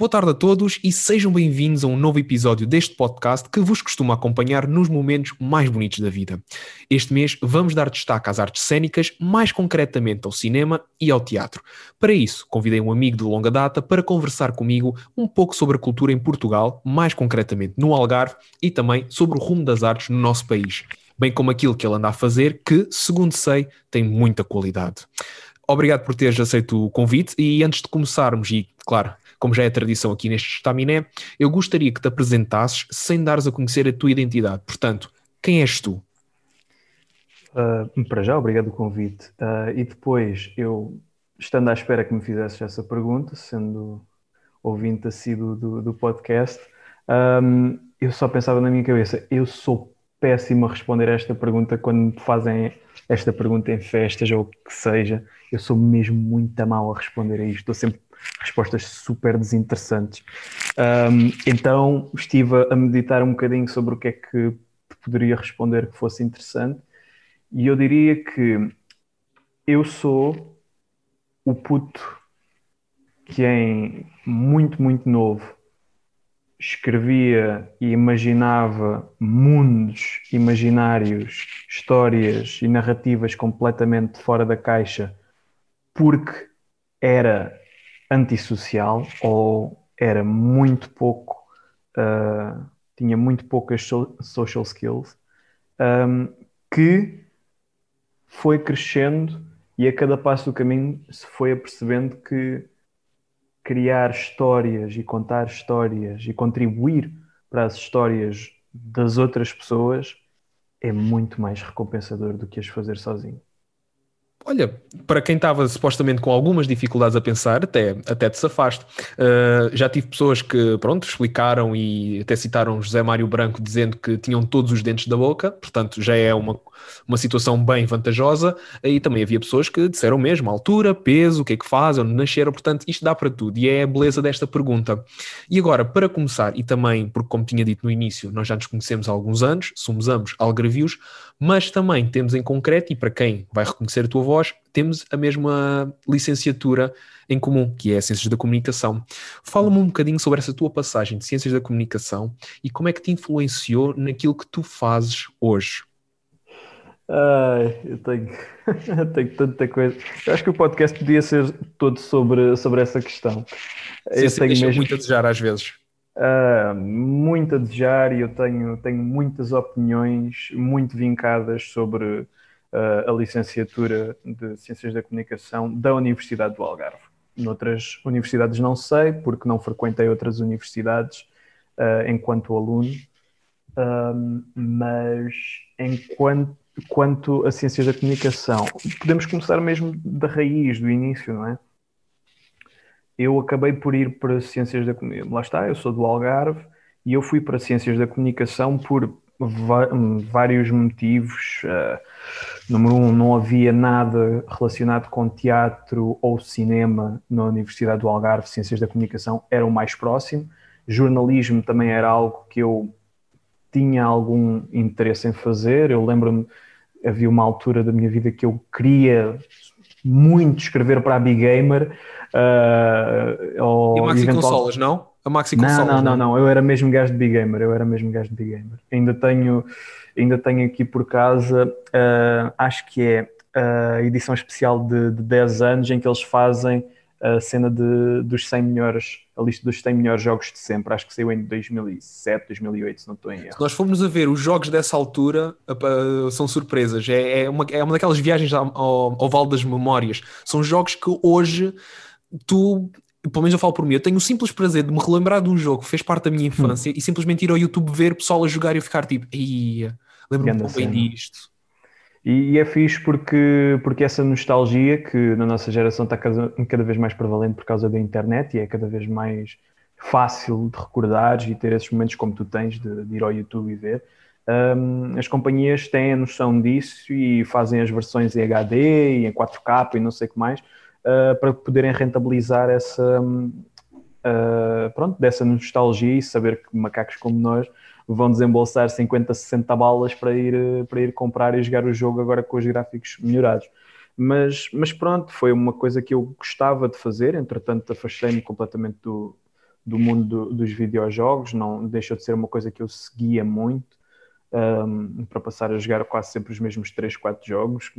Boa tarde a todos e sejam bem-vindos a um novo episódio deste podcast que vos costuma acompanhar nos momentos mais bonitos da vida. Este mês vamos dar destaque às artes cênicas, mais concretamente ao cinema e ao teatro. Para isso, convidei um amigo de longa data para conversar comigo um pouco sobre a cultura em Portugal, mais concretamente no Algarve, e também sobre o rumo das artes no nosso país, bem como aquilo que ele anda a fazer, que, segundo sei, tem muita qualidade. Obrigado por teres aceito o convite e antes de começarmos, e claro, como já é tradição aqui neste estaminé, eu gostaria que te apresentasses sem dares a conhecer a tua identidade. Portanto, quem és tu? Uh, para já, obrigado pelo convite. Uh, e depois, eu, estando à espera que me fizesses essa pergunta, sendo ouvinte assíduo do, do podcast, um, eu só pensava na minha cabeça, eu sou péssimo a responder a esta pergunta quando me fazem esta pergunta em festas ou o que seja. Eu sou mesmo muito mal a responder a isto. Estou sempre respostas super desinteressantes. Um, então estive a meditar um bocadinho sobre o que é que poderia responder que fosse interessante, e eu diria que eu sou o puto que em muito, muito novo escrevia e imaginava mundos imaginários, histórias e narrativas completamente fora da caixa, porque era antissocial ou era muito pouco, uh, tinha muito poucas social skills, um, que foi crescendo e a cada passo do caminho se foi apercebendo que criar histórias e contar histórias e contribuir para as histórias das outras pessoas é muito mais recompensador do que as fazer sozinho. Olha, para quem estava supostamente com algumas dificuldades a pensar, até, até te safaste. Uh, já tive pessoas que, pronto, explicaram e até citaram José Mário Branco dizendo que tinham todos os dentes da boca, portanto já é uma, uma situação bem vantajosa. E também havia pessoas que disseram mesmo altura, peso, o que é que fazem, onde nasceram, portanto isto dá para tudo e é a beleza desta pergunta. E agora, para começar, e também porque, como tinha dito no início, nós já nos conhecemos há alguns anos, somos ambos algarvios, mas também temos em concreto, e para quem vai reconhecer a tua voz, temos a mesma licenciatura em comum, que é Ciências da Comunicação. Fala-me um bocadinho sobre essa tua passagem de Ciências da Comunicação e como é que te influenciou naquilo que tu fazes hoje. Ai, eu tenho, eu tenho tanta coisa. Eu acho que o podcast podia ser todo sobre, sobre essa questão. Sim, eu tenho mesmo muito a desejar às vezes. Uh, muito a desejar e eu tenho, tenho muitas opiniões muito vincadas sobre a licenciatura de Ciências da Comunicação da Universidade do Algarve. Noutras universidades não sei, porque não frequentei outras universidades uh, enquanto aluno, mas enquanto quanto a Ciências da Comunicação, podemos começar mesmo da raiz, do início, não é? eu acabei por ir para Ciências da Comunicação. Lá está, eu sou do Algarve e eu fui para Ciências da Comunicação por vários motivos. Uh, número um, não havia nada relacionado com teatro ou cinema na Universidade do Algarve. Ciências da Comunicação era o mais próximo. Jornalismo também era algo que eu tinha algum interesse em fazer. Eu lembro-me, havia uma altura da minha vida que eu queria muito escrever para a Big Gamer. Uh, ou e Maxi eventual... Consolas, não? A Maxi Consolas? Não, não, não, não, eu era mesmo gajo de Big Gamer, eu era mesmo gajo de Big Gamer. Ainda tenho, ainda tenho aqui por casa, uh, acho que é a edição especial de, de 10 anos em que eles fazem a cena de, dos 100 melhores, a lista dos 100 melhores jogos de sempre. Acho que saiu em 2007, 2008, se não estou em erro. Se nós formos a ver os jogos dessa altura, são surpresas. É, é, uma, é uma daquelas viagens ao, ao, ao Vale das Memórias. São jogos que hoje tu pelo menos eu falo por mim, eu tenho o simples prazer de me relembrar de um jogo que fez parte da minha infância hum. e simplesmente ir ao YouTube ver pessoal a jogar e eu ficar tipo, lembro-me um pouco bem disto. E, e, é fixe porque, porque essa nostalgia que na nossa geração está cada, cada vez mais prevalente por causa da internet e é cada vez mais fácil de recordar e ter esses momentos como tu tens de, de ir ao YouTube e ver. Um, as companhias têm a noção disso e fazem as versões em HD e em 4K e não sei o que mais uh, para poderem rentabilizar essa, uh, pronto, dessa nostalgia e saber que macacos como nós vão desembolsar 50, 60 balas para ir, para ir comprar e jogar o jogo agora com os gráficos melhorados. Mas, mas pronto, foi uma coisa que eu gostava de fazer, entretanto afastei-me completamente do, do mundo do, dos videojogos, não deixou de ser uma coisa que eu seguia muito um, para passar a jogar quase sempre os mesmos 3, 4 jogos.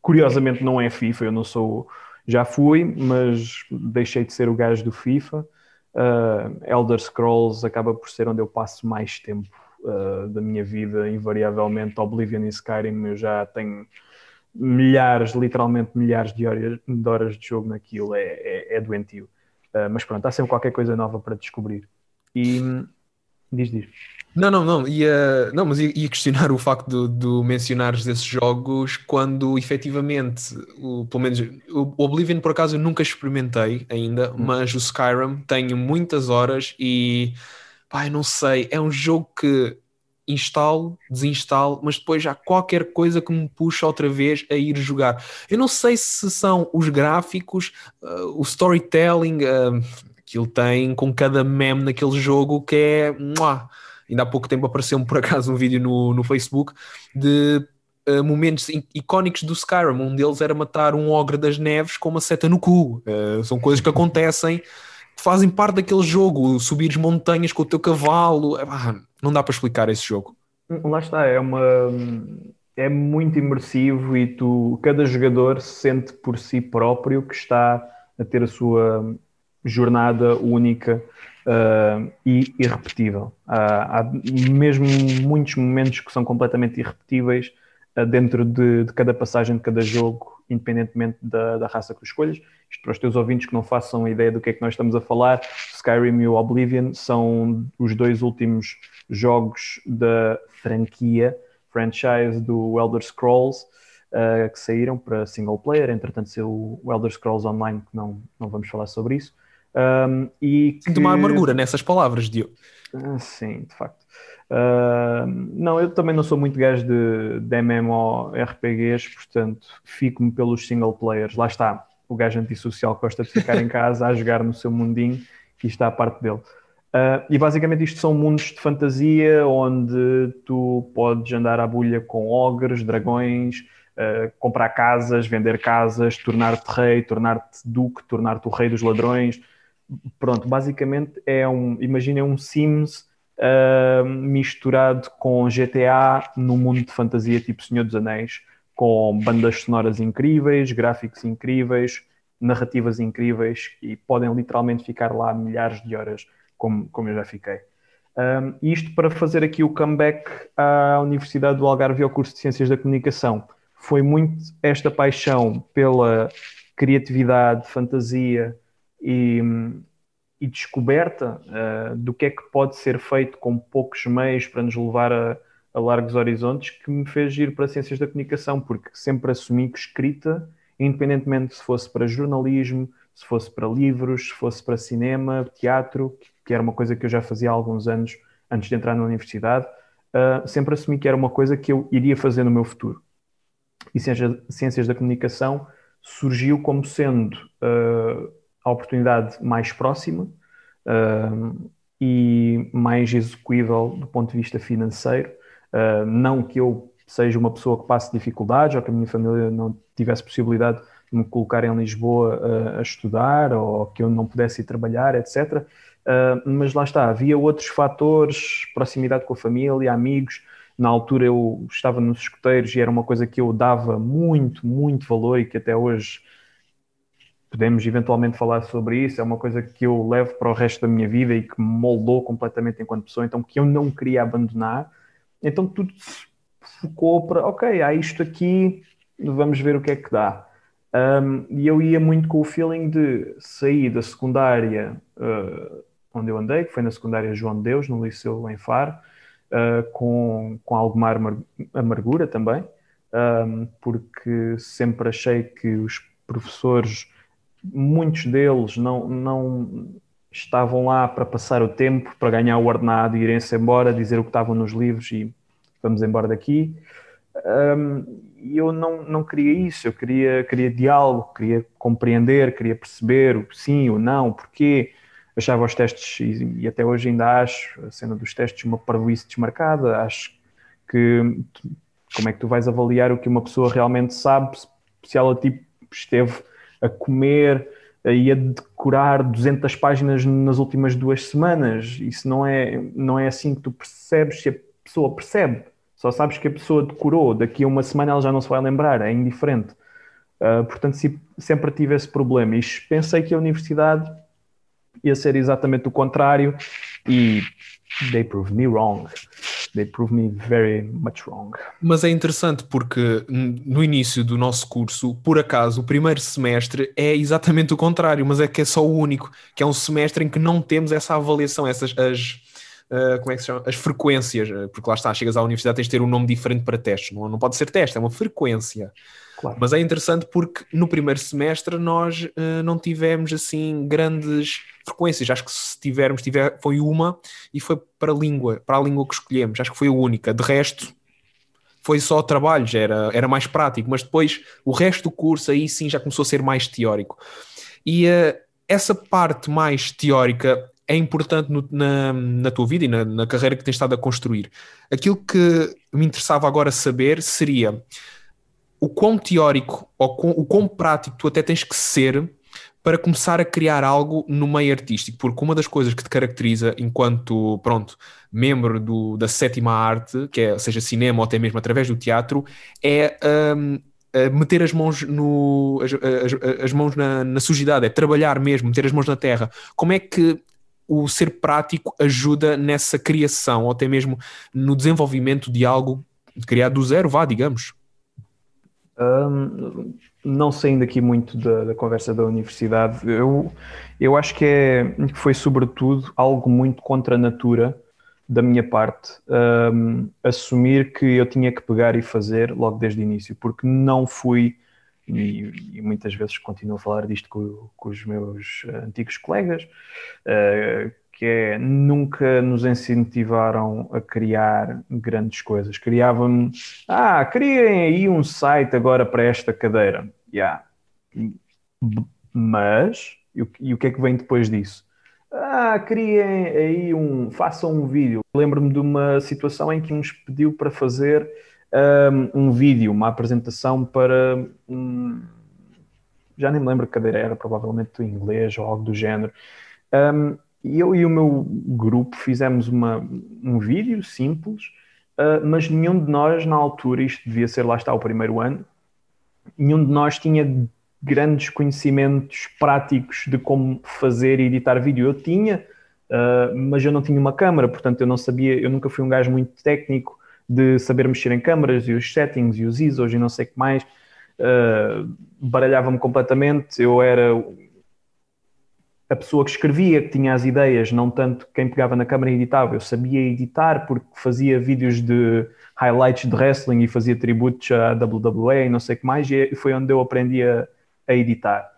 Curiosamente não é FIFA, eu não sou, já fui, mas deixei de ser o gajo do FIFA. Uh, Elder Scrolls acaba por ser onde eu passo mais tempo uh, da minha vida, invariavelmente. Oblivion e Skyrim eu já tenho milhares, literalmente milhares de horas de, horas de jogo naquilo, é, é, é doentio. Uh, mas pronto, há sempre qualquer coisa nova para descobrir. E diz, diz. Não, não, não. Ia, não, mas ia, ia questionar o facto de, de mencionares esses jogos quando efetivamente, o, pelo menos o Oblivion por acaso eu nunca experimentei ainda, hum. mas o Skyrim tenho muitas horas e pá, não sei, é um jogo que instalo, desinstalo, mas depois há qualquer coisa que me puxa outra vez a ir jogar. Eu não sei se são os gráficos, uh, o storytelling uh, que ele tem com cada meme naquele jogo que é. Muah. Ainda há pouco tempo apareceu-me por acaso um vídeo no, no Facebook de uh, momentos icónicos do Skyrim. Um deles era matar um ogre das neves com uma seta no cu. Uh, são coisas que acontecem, que fazem parte daquele jogo. Subires montanhas com o teu cavalo. Ah, não dá para explicar esse jogo. Lá está, é uma. É muito imersivo e tu, cada jogador sente por si próprio que está a ter a sua jornada única uh, e irrepetível. Uh, há mesmo muitos momentos que são completamente irrepetíveis uh, dentro de, de, cada passagem de cada jogo, independentemente da, da, raça que tu escolhas. Isto para os teus ouvintes que não façam ideia do que é que nós estamos a falar, Skyrim e o Oblivion são os dois últimos jogos da franquia, franchise do Elder Scrolls, uh, que saíram para single player. Entretanto, saiu o Elder Scrolls Online, que não, não vamos falar sobre isso. Um, e que... uma amargura nessas palavras, Diogo. Ah, sim, de facto. Uh, não, eu também não sou muito gajo de, de MMORPGs, portanto, fico-me pelos single players. Lá está, o gajo antissocial gosta de ficar em casa a jogar no seu mundinho e está a parte dele. Uh, e basicamente isto são mundos de fantasia onde tu podes andar à bulha com ogres, dragões, uh, comprar casas, vender casas, tornar-te rei, tornar-te duque, tornar-te o rei dos ladrões, pronto, basicamente é um, imaginem um Sims uh, misturado com GTA no mundo de fantasia tipo Senhor dos Anéis, com bandas sonoras incríveis, gráficos incríveis, narrativas incríveis e podem literalmente ficar lá milhares de horas, como, como eu já fiquei. Um, isto para fazer aqui o comeback à Universidade do Algarve ao curso de Ciências da Comunicação. Foi muito esta paixão pela criatividade, fantasia, e, e descoberta uh, do que é que pode ser feito com poucos meios para nos levar a, a, largos horizontes que me fez ir para Ciências da Comunicação, porque sempre assumi que escrita, independentemente se fosse para jornalismo, se fosse para livros, se fosse para cinema, teatro, que era uma coisa que eu já fazia há alguns anos antes de entrar na universidade, uh, sempre assumi que era uma coisa que eu iria fazer no meu futuro. E Ciências da Comunicação surgiu como sendo uh, a oportunidade mais próxima uh, e mais execuível do ponto de vista financeiro. Uh, não que eu seja uma pessoa que passe dificuldades ou que a minha família não tivesse possibilidade de me colocar em Lisboa uh, a estudar ou que eu não pudesse ir trabalhar, etc. mas lá está, havia outros fatores, proximidade com a família, amigos. Na altura eu estava nos escuteiros e era uma coisa que eu dava muito, muito valor e que até hoje podemos eventualmente falar sobre isso, é uma coisa que eu levo para o resto da minha vida e que me moldou completamente enquanto pessoa, então que eu não queria abandonar. Então tudo se focou para, ok, há isto aqui, vamos ver o que é que dá. Um, e eu ia muito com o feeling de sair da secundária uh, onde eu andei, que foi na secundária João de Deus, no Liceu em Faro, uh, com, com alguma amargura também, um, porque sempre achei que os professores muitos deles não, não estavam lá para passar o tempo, para ganhar o ordenado e irem-se embora, dizer o que estavam nos livros e vamos embora daqui. E eu não, não queria isso, eu queria, queria diálogo, queria compreender, queria perceber o sim, o não, porquê. Achava os testes, e, e até hoje ainda acho, a cena dos testes, uma parvoíce desmarcada. Acho que como é que tu vais avaliar o que uma pessoa realmente sabe se ela tipo, esteve a comer ia decorar 200 páginas nas últimas duas semanas. Isso não é, não é assim que tu percebes se a pessoa percebe. Só sabes que a pessoa decorou, daqui a uma semana ela já não se vai lembrar, é indiferente. Uh, portanto, sempre tive esse problema e pensei que a universidade ia ser exatamente o contrário e they proved me wrong. They proved me very much wrong. Mas é interessante porque no início do nosso curso, por acaso, o primeiro semestre é exatamente o contrário, mas é que é só o único, que é um semestre em que não temos essa avaliação, essas as, uh, como é que se chama? As frequências, porque lá está, chegas à universidade tens de ter um nome diferente para testes, não, não pode ser teste, é uma frequência. Claro. Mas é interessante porque no primeiro semestre nós uh, não tivemos assim grandes frequências. Acho que se tivermos, tiver, foi uma e foi para a língua, para a língua que escolhemos. Acho que foi a única. De resto, foi só trabalhos, era, era mais prático. Mas depois o resto do curso aí sim já começou a ser mais teórico. E uh, essa parte mais teórica é importante no, na, na tua vida e na, na carreira que tens estado a construir. Aquilo que me interessava agora saber seria o quão teórico ou o quão prático tu até tens que ser para começar a criar algo no meio artístico, porque uma das coisas que te caracteriza enquanto, pronto, membro do, da sétima arte, que é, seja cinema ou até mesmo através do teatro, é um, meter as mãos, no, as, as, as mãos na, na sujidade, é trabalhar mesmo, meter as mãos na terra. Como é que o ser prático ajuda nessa criação, ou até mesmo no desenvolvimento de algo criado do zero, vá, digamos? Um, não saindo aqui muito da, da, conversa da universidade, eu, eu acho que, é, foi sobretudo algo muito contra a natura da minha parte, um, assumir que eu tinha que pegar e fazer logo desde o início, porque não fui, e, e muitas vezes continuo a falar disto com, com os meus antigos colegas, uh, que é nunca nos incentivaram a criar grandes coisas. Criavam, ah, criem aí um site agora para esta cadeira. Yeah. Mas, e o, e o que é que vem depois disso? Ah, criem aí um, façam um vídeo. Lembro-me de uma situação em que nos pediu para fazer um, um vídeo, uma apresentação para um, já nem me lembro que cadeira era, provavelmente inglês ou algo do género. Um, e eu e o meu grupo fizemos uma, um vídeo simples, uh, mas nenhum de nós, na altura, isto devia ser lá está o primeiro ano, nenhum de nós tinha grandes conhecimentos práticos de como fazer e editar vídeo. Eu tinha, uh, mas eu não tinha uma câmera, portanto eu não sabia, eu nunca fui um gajo muito técnico de saber mexer em câmaras e os settings e os ISOs e não sei o que mais. Uh, baralhava-me completamente, eu era a pessoa que escrevia, que tinha as ideias, não tanto quem pegava na câmera e editava. Eu sabia editar porque fazia vídeos de highlights de wrestling e fazia tributos à WWE e não sei o que mais, e foi onde eu aprendi a, a editar.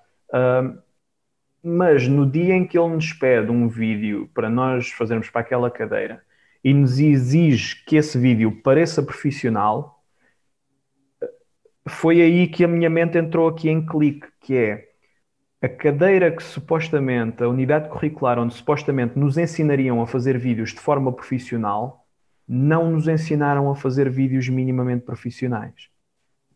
Mas no dia em que ele nos pede um vídeo para nós fazermos para aquela cadeira e nos exige que esse vídeo pareça profissional, foi aí que a minha mente entrou aqui em clique, que é a cadeira que supostamente, a unidade curricular onde supostamente nos ensinariam a fazer vídeos de forma profissional, não nos ensinaram a fazer vídeos minimamente profissionais.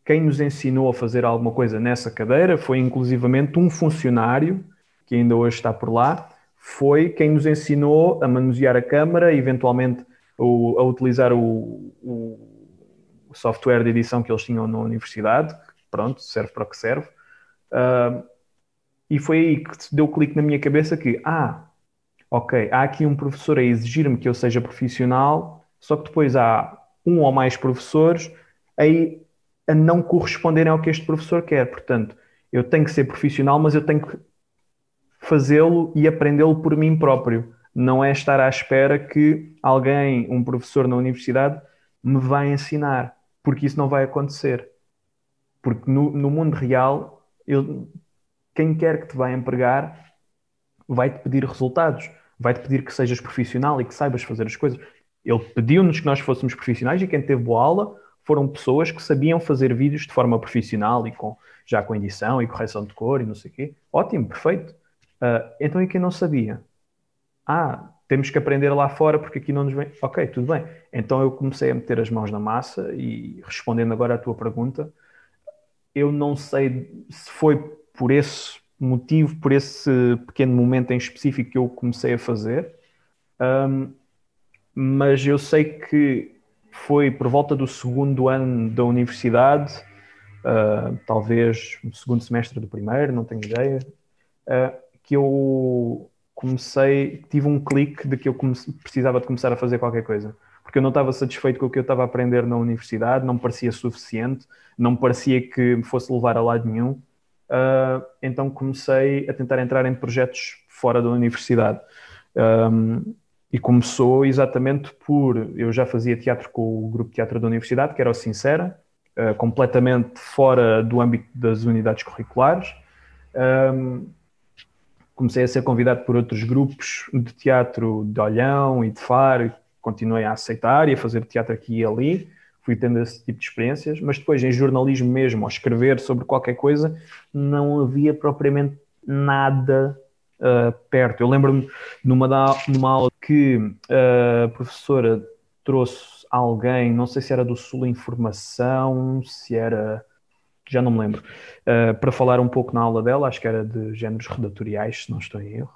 Quem nos ensinou a fazer alguma coisa nessa cadeira foi inclusivamente um funcionário, que ainda hoje está por lá, foi quem nos ensinou a manusear a câmara, eventualmente a utilizar o, o software de edição que eles tinham na universidade, pronto, serve para o que serve. Uh, e foi aí que deu o clique na minha cabeça que, ah, ok, há aqui um professor a exigir-me que eu seja profissional, só que depois há um ou mais professores aí a não corresponderem ao que este professor quer. Portanto, eu tenho que ser profissional, mas eu tenho que fazê-lo e aprendê-lo por mim próprio. Não é estar à espera que alguém, um professor na universidade, me vai ensinar, porque isso não vai acontecer. Porque no, no mundo real, eu quem quer que te vai empregar vai-te pedir resultados, vai-te pedir que sejas profissional e que saibas fazer as coisas. Ele pediu-nos que nós fôssemos profissionais e quem teve boa aula foram pessoas que sabiam fazer vídeos de forma profissional e com, já com edição e correção de cor e não sei o quê. Ótimo, perfeito. Uh, então e quem não sabia? Ah, temos que aprender lá fora porque aqui não nos vem. Ok, tudo bem. Então eu comecei a meter as mãos na massa e respondendo agora à tua pergunta, eu não sei se foi por esse motivo por esse pequeno momento em específico que eu comecei a fazer, um, mas eu sei que foi por volta do segundo ano da universidade, uh, talvez no segundo semestre do primeiro, não tenho ideia, uh, que eu comecei, tive um clique de que eu comece, precisava de começar a fazer qualquer coisa. Porque eu não estava satisfeito com o que eu estava a aprender na universidade, não me parecia suficiente, não me parecia que me fosse levar a lado nenhum. Uh, então comecei a tentar entrar em projetos fora da universidade. Um, e começou exatamente por. Eu já fazia teatro com o grupo de teatro da universidade, que era o Sincera, uh, completamente fora do âmbito das unidades curriculares. Um, comecei a ser convidado por outros grupos de teatro de Olhão e de Faro, continuei a aceitar e a fazer teatro aqui e ali, fui tendo esse tipo de experiências, mas depois em jornalismo mesmo, ao escrever sobre qualquer coisa, não havia propriamente nada uh, perto. Eu lembro-me numa, numa aula que uh, a professora trouxe alguém, não sei se era do Sul Informação, se era já não me lembro, uh, para falar um pouco na aula dela, acho que era de géneros redatoriais, se não estou em erro.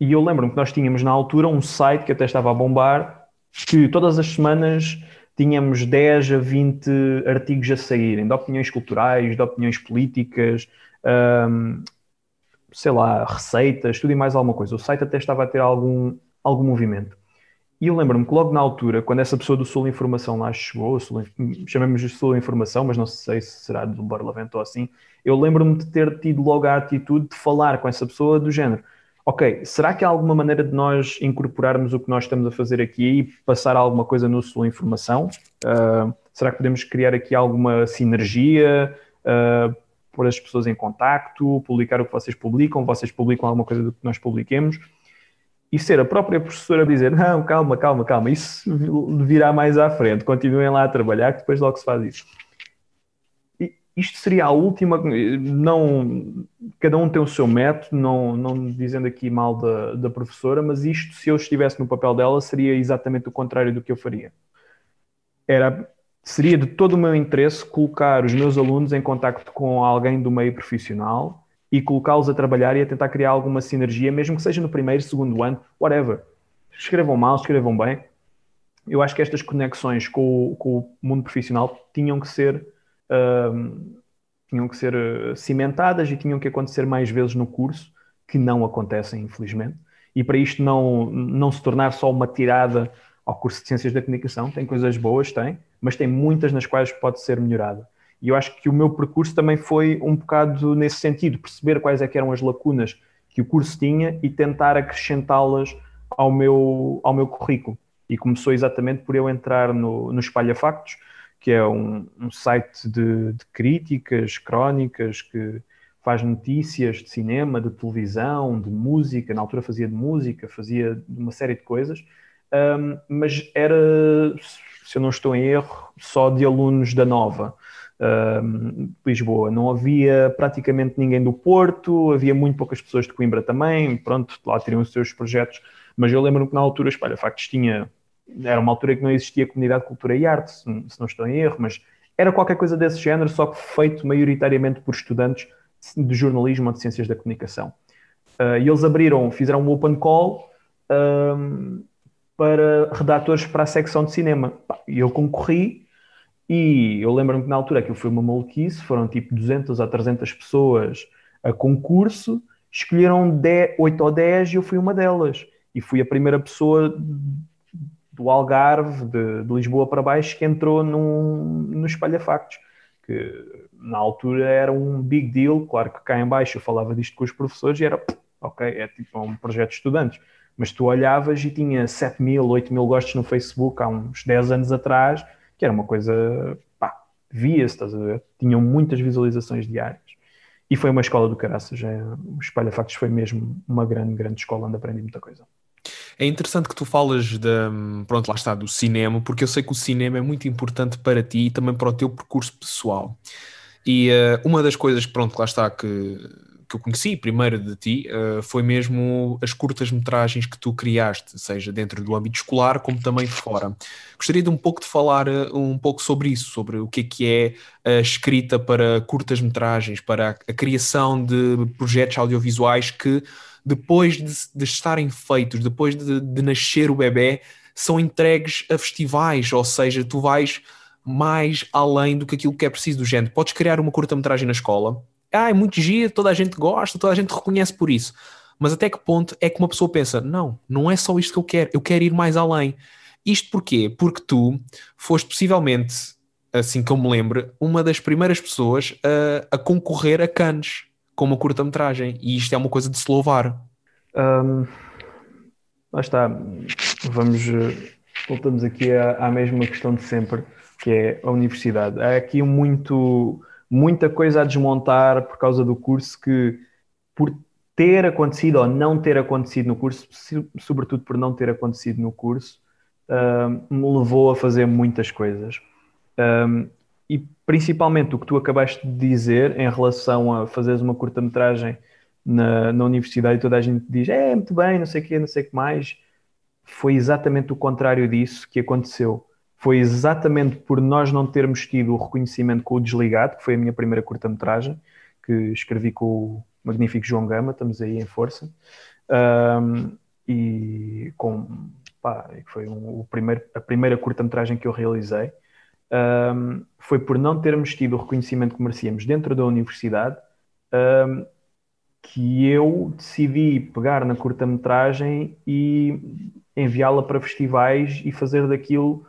E eu lembro-me que nós tínhamos na altura um site que até estava a bombar, que todas as semanas tínhamos 10 a 20 artigos a saírem, de opiniões culturais, de opiniões políticas, sei lá, receitas, tudo e mais alguma coisa. O site até estava a ter algum, algum movimento. E eu lembro-me que logo na altura, quando essa pessoa do Sul Informação lá chegou, chamemos de Sul Informação, mas não sei se será do Barlavento ou assim, eu lembro-me de ter tido logo a atitude de falar com essa pessoa do género. Ok, será que há alguma maneira de nós incorporarmos o que nós estamos a fazer aqui e passar alguma coisa no Sul Informação? Uh, será que podemos criar aqui alguma sinergia? Uh, pôr as pessoas em contacto, publicar o que vocês publicam, vocês publicam alguma coisa do que nós publiquemos e ser a própria professora a dizer: não, calma, calma, calma, isso virá mais à frente, continuem lá a trabalhar, que depois logo se faz isso. Isto seria a última. Não, cada um tem o seu método, não, não dizendo aqui mal da, da professora, mas isto, se eu estivesse no papel dela, seria exatamente o contrário do que eu faria. Era seria de todo o meu interesse colocar os meus alunos em contacto com alguém do meio profissional e colocá-los a trabalhar e a tentar criar alguma sinergia, mesmo que seja no primeiro, segundo ano, whatever. Escrevam mal, escrevam bem. Eu acho que estas conexões com com o mundo profissional tinham que ser uh, tinham que ser uh, cimentadas e tinham que acontecer mais vezes no curso, que não acontecem, infelizmente. E para isto não, não se tornar só uma tirada ao curso de Ciências da Comunicação, tem coisas boas, tem, mas tem muitas nas quais pode ser melhorada. E eu acho que o meu percurso também foi um bocado nesse sentido, perceber quais é eram as lacunas que o curso tinha e tentar acrescentá-las ao meu, ao meu currículo. E começou exatamente por eu entrar no, no Espalha Factos, que é um, um site de, de, críticas, crónicas, que faz notícias de cinema, de televisão, de música. Na altura fazia de música, fazia uma série de coisas, um, mas era, se eu não estou em erro, só de alunos da Nova uh, Lisboa. Não havia praticamente ninguém do Porto, havia muito poucas pessoas de Coimbra também, pronto, lá teriam os seus projetos, mas eu lembro que na altura, espalha, factos tinha, era uma altura que não existia comunidade de cultura e arte, se, se não estou em erro, mas era qualquer coisa desse género, só que feito maioritariamente por estudantes de jornalismo ou de ciências da comunicação. Uh, e eles abriram, fizeram um open call para redatores para a secção de cinema. E eu concorri e eu lembro-me que na altura aquilo foi uma maluquice, foram tipo 200 a 300 pessoas a concurso, escolheram 10, 8 ou 10 e eu fui uma delas. E fui a primeira pessoa do Algarve, de, de Lisboa para baixo, que entrou num, no Espalha Factos, que na altura era um big deal. Claro que cá em baixo eu falava disto com os professores e era, ok, é tipo um projeto de estudantes. Mas tu olhavas e tinha 7 mil, 8 mil gostos no Facebook há uns 10 anos atrás que era uma coisa, pá, via-se, estás a ver? Tinham muitas visualizações diárias. E foi uma escola do caraças. É, o Espalha Factos foi mesmo uma grande, grande escola onde aprendi muita coisa. É interessante que tu falas de, pronto, lá está, do cinema, porque eu sei que o cinema é muito importante para ti e também para o teu percurso pessoal. E uh, uma das coisas, pronto, lá está, que, que eu conheci primeiro de ti uh, foi mesmo as curtas-metragens que tu criaste, seja dentro do âmbito escolar como também fora. Gostaria de um pouco de falar uh, um pouco sobre isso, sobre o que é que é a escrita para curtas-metragens, para a, a, criação de projetos audiovisuais que depois de, de estarem feitos, depois de, de nascer o bebê, são entregues a festivais, ou seja, tu vais mais além do que aquilo que é preciso do género. Podes criar uma curta-metragem na escola, ah, é muito giro, toda a gente gosta, toda a gente reconhece por isso. Mas até que ponto é que uma pessoa pensa, não, não é só isto que eu quero, eu quero ir mais além. Isto porquê? Porque tu foste possivelmente, assim que eu me lembro, uma das primeiras pessoas a, a concorrer a Cannes com uma curta-metragem. E isto é uma coisa de se louvar. Um, lá está. Vamos, eh, voltamos aqui à, à mesma questão de sempre, que é a universidade. Há aqui muito muita coisa a desmontar por causa do curso que, por ter acontecido ou não ter acontecido no curso, sobretudo por não ter acontecido no curso, uh, me levou a fazer muitas coisas. Um, e principalmente o que tu acabaste de dizer em relação a fazeres uma curta-metragem na, na universidade e toda a gente diz é muito bem, não sei o quê, não sei o que mais, foi exatamente o contrário disso que aconteceu foi exatamente por nós não termos tido o reconhecimento com o Desligado, que foi a minha primeira curta-metragem, que escrevi com o magnífico João Gama, estamos aí em força, um, e com, pá, foi um, o primeiro, a primeira curta-metragem que eu realizei, um, foi por não termos tido o reconhecimento que merecíamos dentro da universidade, que eu decidi pegar na curta-metragem e enviá-la para festivais e fazer daquilo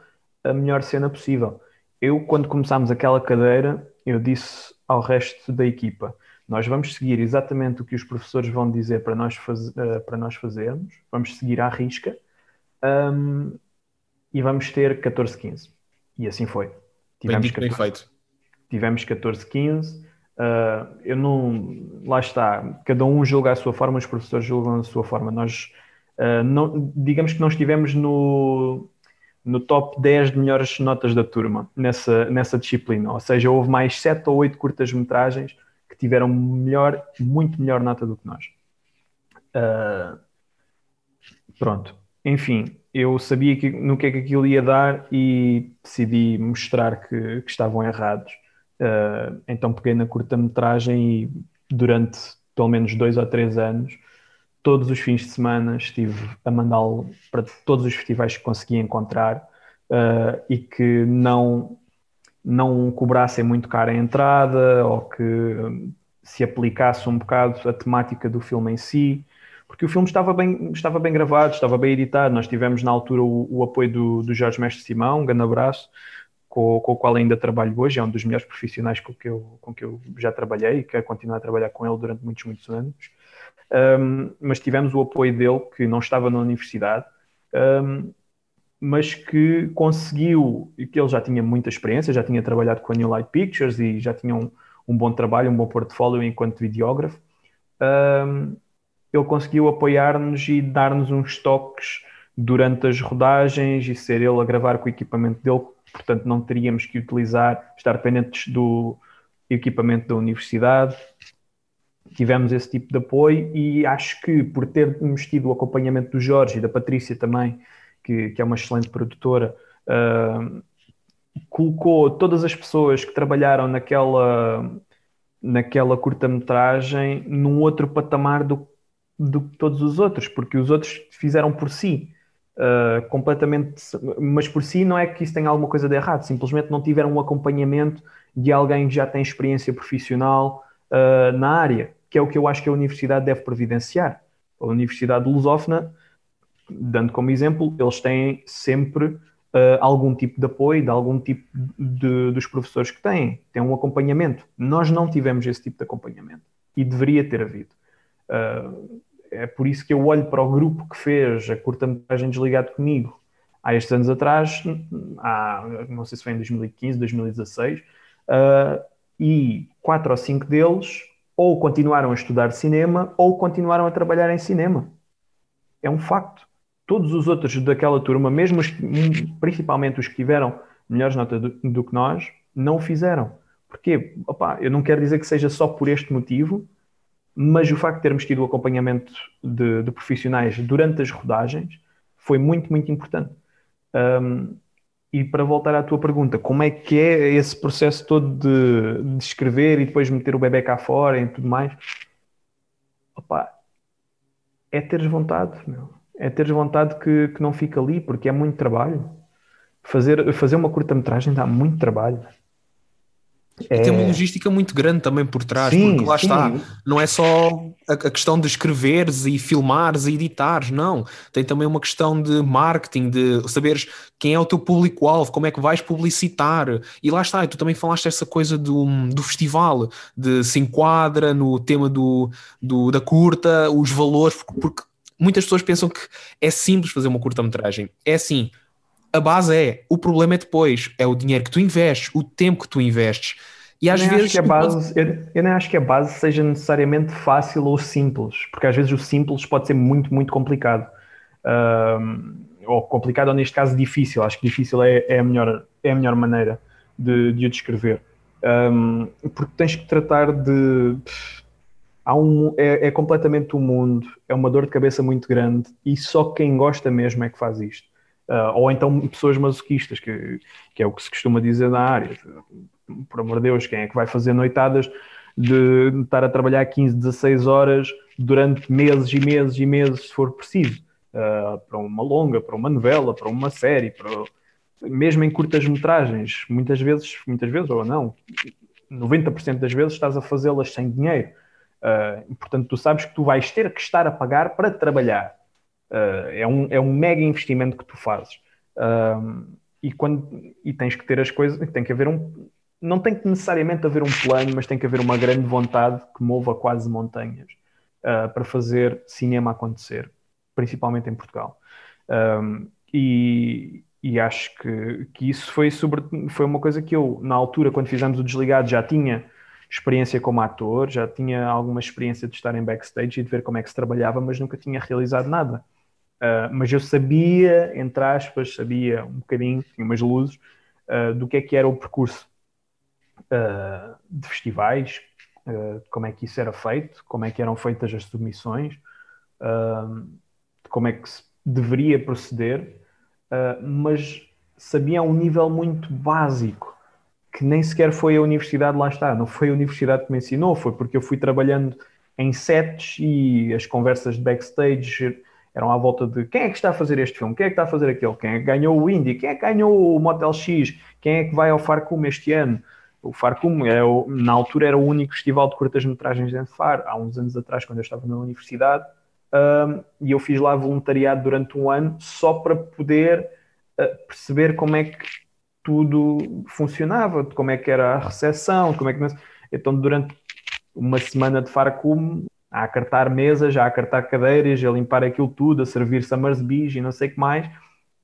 a melhor cena possível. Eu, quando começámos aquela cadeira, eu disse ao resto da equipa: nós vamos seguir exatamente o que os professores vão dizer para nós, faz, uh, para nós fazermos, vamos seguir à risca um, e vamos ter 14-15. E assim foi. Tivemos, bem, 14, feito. tivemos 14-15. Uh, eu não. Lá está, cada um julga a sua forma, os professores julgam a sua forma. Nós, uh, não, digamos que não estivemos no, no top 10 de melhores notas da turma nessa, nessa disciplina. Ou seja, houve mais 7 ou 8 curtas-metragens que tiveram melhor, muito melhor nota do que nós. Uh, pronto. Enfim, eu sabia que, no que é que aquilo ia dar e decidi mostrar que, que estavam errados. Uh, então peguei na curta-metragem e durante pelo menos dois ou três anos todos os fins de semana estive a mandá-lo para todos os festivais que conseguia encontrar uh, e que não, não cobrassem muito cara a entrada ou que um, se aplicasse um bocado a temática do filme em si, porque o filme estava bem, estava bem gravado, estava bem editado. Nós tivemos na altura o, o apoio do, do Jorge Mestre Simão, um grande abraço, com, com, o qual ainda trabalho hoje, é um dos melhores profissionais com que eu, com que eu já trabalhei e quero continuar a trabalhar com ele durante muitos, muitos anos um, mas tivemos o apoio dele, que não estava na universidade, um, mas que conseguiu, e que ele já tinha muita experiência, já tinha trabalhado com a New Light Pictures e já tinha um, um bom trabalho, um bom portfólio enquanto videógrafo. Ele conseguiu apoiar-nos e dar-nos uns toques durante as rodagens e ser ele a gravar com o equipamento dele, portanto não teríamos que utilizar, estar dependentes do equipamento da universidade tivemos esse tipo de apoio e acho que por termos tido o acompanhamento do Jorge e da Patrícia também, que, que é uma excelente produtora, uh, colocou todas as pessoas que trabalharam naquela, naquela curta-metragem num outro patamar do, do que todos os outros, porque os outros fizeram por si. Uh, completamente, mas por si não é que isso tenha alguma coisa de errado, simplesmente não tiveram um acompanhamento de alguém que já tem experiência profissional uh, na área que é o que eu acho que a universidade deve providenciar. A Universidade Lusófona, dando como exemplo, eles têm sempre uh, algum tipo de apoio de algum tipo de, dos professores que têm, têm um acompanhamento. Nós não tivemos esse tipo de acompanhamento e deveria ter havido. Uh, é por isso que eu olho para o grupo que fez a curta-metragem Desligado comigo há estes anos atrás, há, não sei se foi em 2015, 2016, uh, e quatro ou cinco deles ou continuaram a estudar cinema ou continuaram a trabalhar em cinema. É um facto. Todos os outros daquela turma, mesmo os, principalmente os que tiveram melhores notas do, do que nós, não o fizeram. Porquê? Opa, eu não quero dizer que seja só por este motivo, mas o facto de termos tido o acompanhamento de, de profissionais durante as rodagens foi muito, muito importante. Um, e para voltar à tua pergunta, como é que é esse processo todo de, de escrever e depois meter o bebê cá fora e tudo mais? Opa, é teres vontade, meu. é teres vontade que, que não fica ali, porque é muito trabalho. Fazer, fazer uma curta-metragem dá muito trabalho. É... tem uma é. logística muito grande também por trás, sim, porque lá sim. está, não é só a, a, questão de escreveres e filmares e editares, não. Tem também uma questão de marketing, de saberes quem é o teu público-alvo, como é que vais publicitar. E lá está, e tu também falaste essa coisa do, do festival, de se enquadra no tema do, do da curta, os valores, porque, porque muitas pessoas pensam que é simples fazer uma curta-metragem. É assim, a base é, o problema é depois, é o dinheiro que tu investes, o tempo que tu investes. E às eu vezes. Que a base, eu, eu nem acho que a base seja necessariamente fácil ou simples, porque às vezes o simples pode ser muito, muito complicado. Um, ou complicado, ou neste caso difícil. Acho que difícil é, é, a, melhor, é a melhor maneira de, de o descrever. Um, porque tens que tratar de. Há um, é, é completamente o um mundo, é uma dor de cabeça muito grande e só quem gosta mesmo é que faz isto. Uh, ou então pessoas masoquistas, que, que é o que se costuma dizer na área. Por amor de Deus, quem é que vai fazer noitadas de estar a trabalhar 15, 16 horas durante meses e meses e meses, se for preciso, uh, para uma longa, para uma novela, para uma série, para... mesmo em curtas metragens, muitas vezes, muitas vezes ou não, 90% das vezes estás a fazê-las sem dinheiro. Uh, portanto, tu sabes que tu vais ter que estar a pagar para trabalhar. Uh, é, um, é um mega investimento que tu fazes. Uh, e, quando, e tens que ter as coisas, tem que haver um. Não tem que necessariamente haver um plano, mas tem que haver uma grande vontade que mova quase montanhas uh, para fazer cinema acontecer, principalmente em Portugal. e, e acho que, que isso foi, sobre, foi uma coisa que eu, na altura, quando fizemos o Desligado, já tinha experiência como ator, já tinha alguma experiência de estar em backstage e de ver como é que se trabalhava, mas nunca tinha realizado nada. Uh, mas eu sabia, entre aspas, sabia um bocadinho, tinha umas luzes, uh, do que é que era o percurso uh, de festivais, como é que isso era feito, como é que eram feitas as submissões, como é que se deveria proceder, mas sabia a um nível muito básico, que nem sequer foi a universidade, lá está, não foi a universidade que me ensinou, foi porque eu fui trabalhando em sets e as conversas de backstage eram à volta de quem é que está a fazer este filme, quem é que está a fazer aquele, quem é que ganhou o Indy, quem é que ganhou o Motel X, quem é que vai ao Farcum este ano. O Farcum, é o, na altura, era o único festival de curtas-metragens em Far, há uns anos atrás, quando eu estava na universidade, um, e eu fiz lá voluntariado durante um ano só para poder uh, perceber como é que tudo funcionava, como é que era a recepção, como é que... Então, durante uma semana de Farcum, a acartar mesas, a acartar cadeiras, a limpar aquilo tudo, a servir Summersbees e não sei o que mais,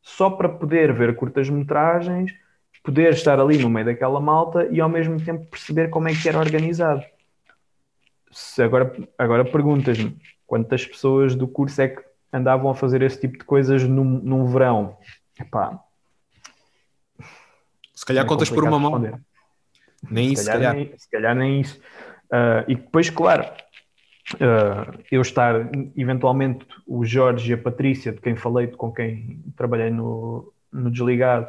só para poder ver curtas-metragens, poder estar ali no meio daquela malta e ao mesmo tempo perceber como é que era organizado. Se agora, agora perguntas-me quantas pessoas do curso é que andavam a fazer esse tipo de coisas num, num verão? Epá, se calhar é contas por uma mão. Nem isso, se calhar. Nem, se calhar nem isso. Uh, e depois, claro, uh, eu estar eventualmente o Jorge e a Patrícia, de quem falei, com quem trabalhei no, no Desligado,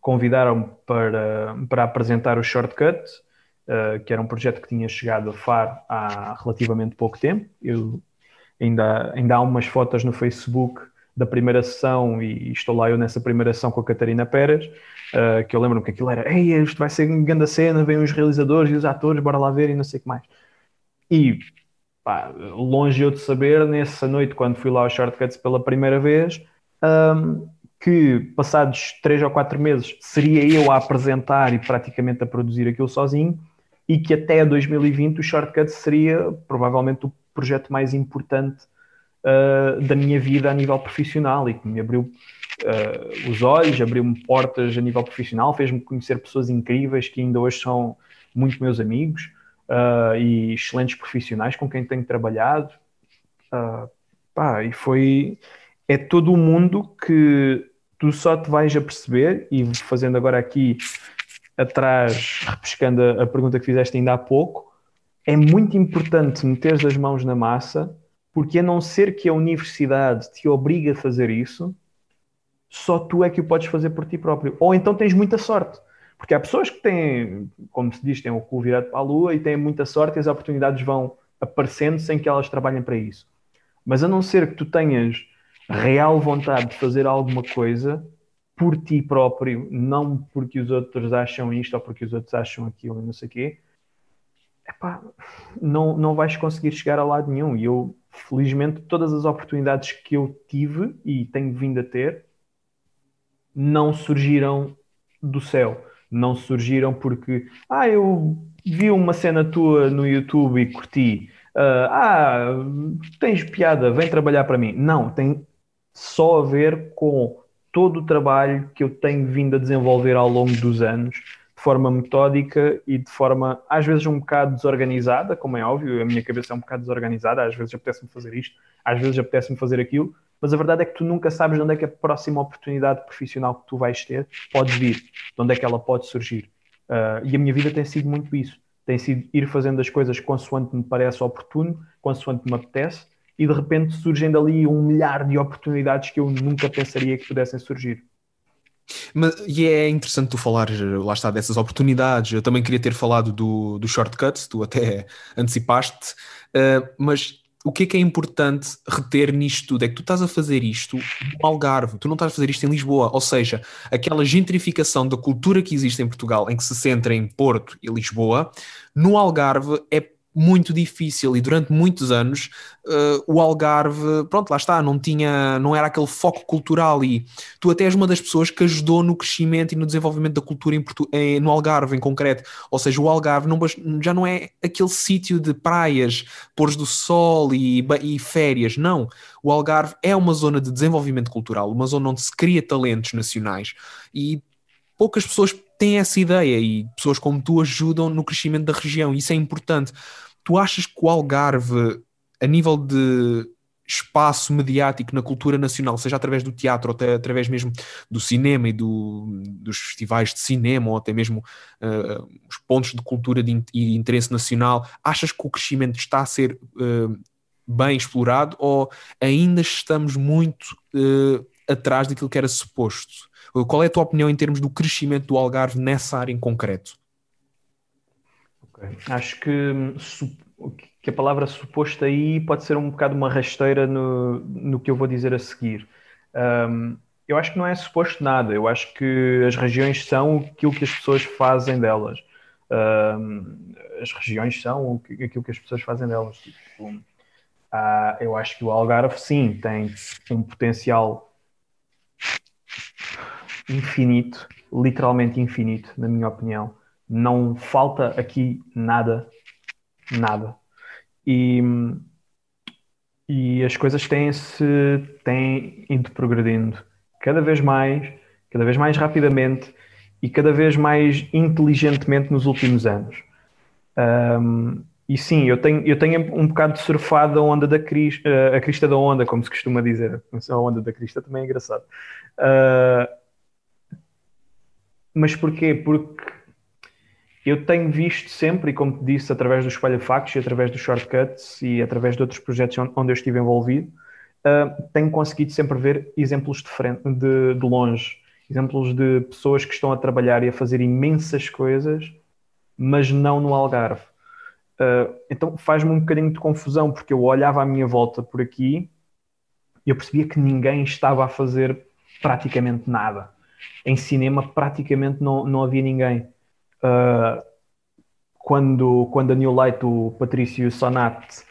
convidaram-me para, para apresentar o Shortcut, uh, que era um projeto que tinha chegado a FAR há relativamente pouco tempo. Eu, ainda, ainda há umas fotos no Facebook da primeira sessão e estou lá eu nessa primeira sessão com a Catarina Pérez, uh, que eu lembro-me que aquilo era, ei, isto vai ser uma grande cena, vêm os realizadores e os atores, bora lá ver e não sei o que mais. E pá, longe eu de saber, nessa noite, quando fui lá aos Shortcuts pela primeira vez, um, que passados três ou quatro meses seria eu a apresentar e praticamente a produzir aquilo sozinho, e que até 2020 o Shortcuts seria provavelmente o projeto mais importante uh, da minha vida a nível profissional e que me abriu uh, os olhos, abriu-me portas a nível profissional, fez-me conhecer pessoas incríveis que ainda hoje são muito meus amigos uh, e excelentes profissionais com quem tenho trabalhado. Uh, pá, e foi. É todo o mundo que tu só te vais a perceber, e fazendo agora aqui atrás, repescando a, a pergunta que fizeste ainda há pouco, é muito importante meteres as mãos na massa, porque a não ser que a universidade te obrigue a fazer isso, só tu é que o podes fazer por ti próprio. Ou então tens muita sorte. Porque há pessoas que têm, como se diz, têm o cu virado para a lua e têm muita sorte e as oportunidades vão aparecendo sem que elas trabalhem para isso. Mas a não ser que tu tenhas real vontade de fazer alguma coisa por ti próprio, não porque os outros acham isto ou porque os outros acham aquilo e não sei o quê, epá, não, não vais conseguir chegar a lado nenhum. E eu, felizmente, todas as oportunidades que eu tive e tenho vindo a ter não surgiram do céu. Não surgiram porque, ah, eu vi uma cena tua no YouTube e curti. Uh, ah, tens piada, vem trabalhar para mim. Não, tem só a ver com todo o trabalho que eu tenho vindo a desenvolver ao longo dos anos, forma metódica e de forma, às vezes, um bocado desorganizada, como é óbvio, a minha cabeça é um bocado desorganizada, às vezes apetece-me fazer isto, às vezes apetece-me fazer aquilo, mas a verdade é que tu nunca sabes de onde é que a próxima oportunidade profissional que tu vais ter pode vir, de onde é que ela pode surgir. Uh, e a minha vida tem sido muito isso. Tem sido ir fazendo as coisas consoante me parece oportuno, consoante me apetece, e de repente surgem dali um milhar de oportunidades que eu nunca pensaria que pudessem surgir. Mas, e é interessante tu falar, lá está, dessas oportunidades. Eu também queria ter falado do, do shortcut, tu até antecipaste, uh, mas o que é que é importante reter nisto tudo? É que tu estás a fazer isto no Algarve, tu não estás a fazer isto em Lisboa, ou seja, aquela gentrificação da cultura que existe em Portugal, em que se centra em Porto e Lisboa, no Algarve é muito difícil e durante muitos anos uh, o Algarve, pronto, lá está, não tinha, não era aquele foco cultural e tu até és uma das pessoas que ajudou no crescimento e no desenvolvimento da cultura em em, no Algarve em concreto, ou seja, o Algarve não, já não é aquele sítio de praias, pôres do sol e, e férias, não, o Algarve é uma zona de desenvolvimento cultural, uma zona onde se cria talentos nacionais e poucas pessoas têm essa ideia e pessoas como tu ajudam no crescimento da região. Isso é importante. Tu achas que o Algarve, a nível de espaço mediático na cultura nacional, seja através do teatro ou até através mesmo do cinema e do, dos festivais de cinema ou até mesmo uh, os pontos de cultura de, e interesse nacional, achas que o crescimento está a ser uh, bem explorado ou ainda estamos muito uh, atrás daquilo que era suposto? Qual é a tua opinião em termos do crescimento do Algarve nessa área em concreto? Okay. Acho que, que a palavra suposto aí pode ser um bocado uma rasteira no, no que eu vou dizer a seguir. Um, eu acho que não é suposto nada, eu acho que as regiões são aquilo que as pessoas fazem delas. Um, as regiões são aquilo que as pessoas fazem delas. Tipo, uh, eu acho que o Algarve, sim, tem um potencial infinito, literalmente infinito, na minha opinião. Não falta aqui nada, nada. E, e as coisas têm-se, têm ido progredindo cada vez mais, cada vez mais rapidamente e cada vez mais inteligentemente nos últimos anos. Um, e sim, eu tenho, eu tenho um bocado de surfado a onda da crista, a crista da onda, como se costuma dizer. A onda da crista também é engraçado. Uh, mas porquê? Porque eu tenho visto sempre, e como te disse, através dos espalha-factos e através dos shortcuts e através de outros projetos onde eu estive envolvido, uh, tenho conseguido sempre ver exemplos de, frente, de, de longe, exemplos de pessoas que estão a trabalhar e a fazer imensas coisas, mas não no Algarve. Uh, então faz-me um bocadinho de confusão, porque eu olhava à minha volta por aqui e eu percebia que ninguém estava a fazer praticamente nada em cinema praticamente não, não havia ninguém. Uh, quando, quando a New Light, o Patrício Sonat,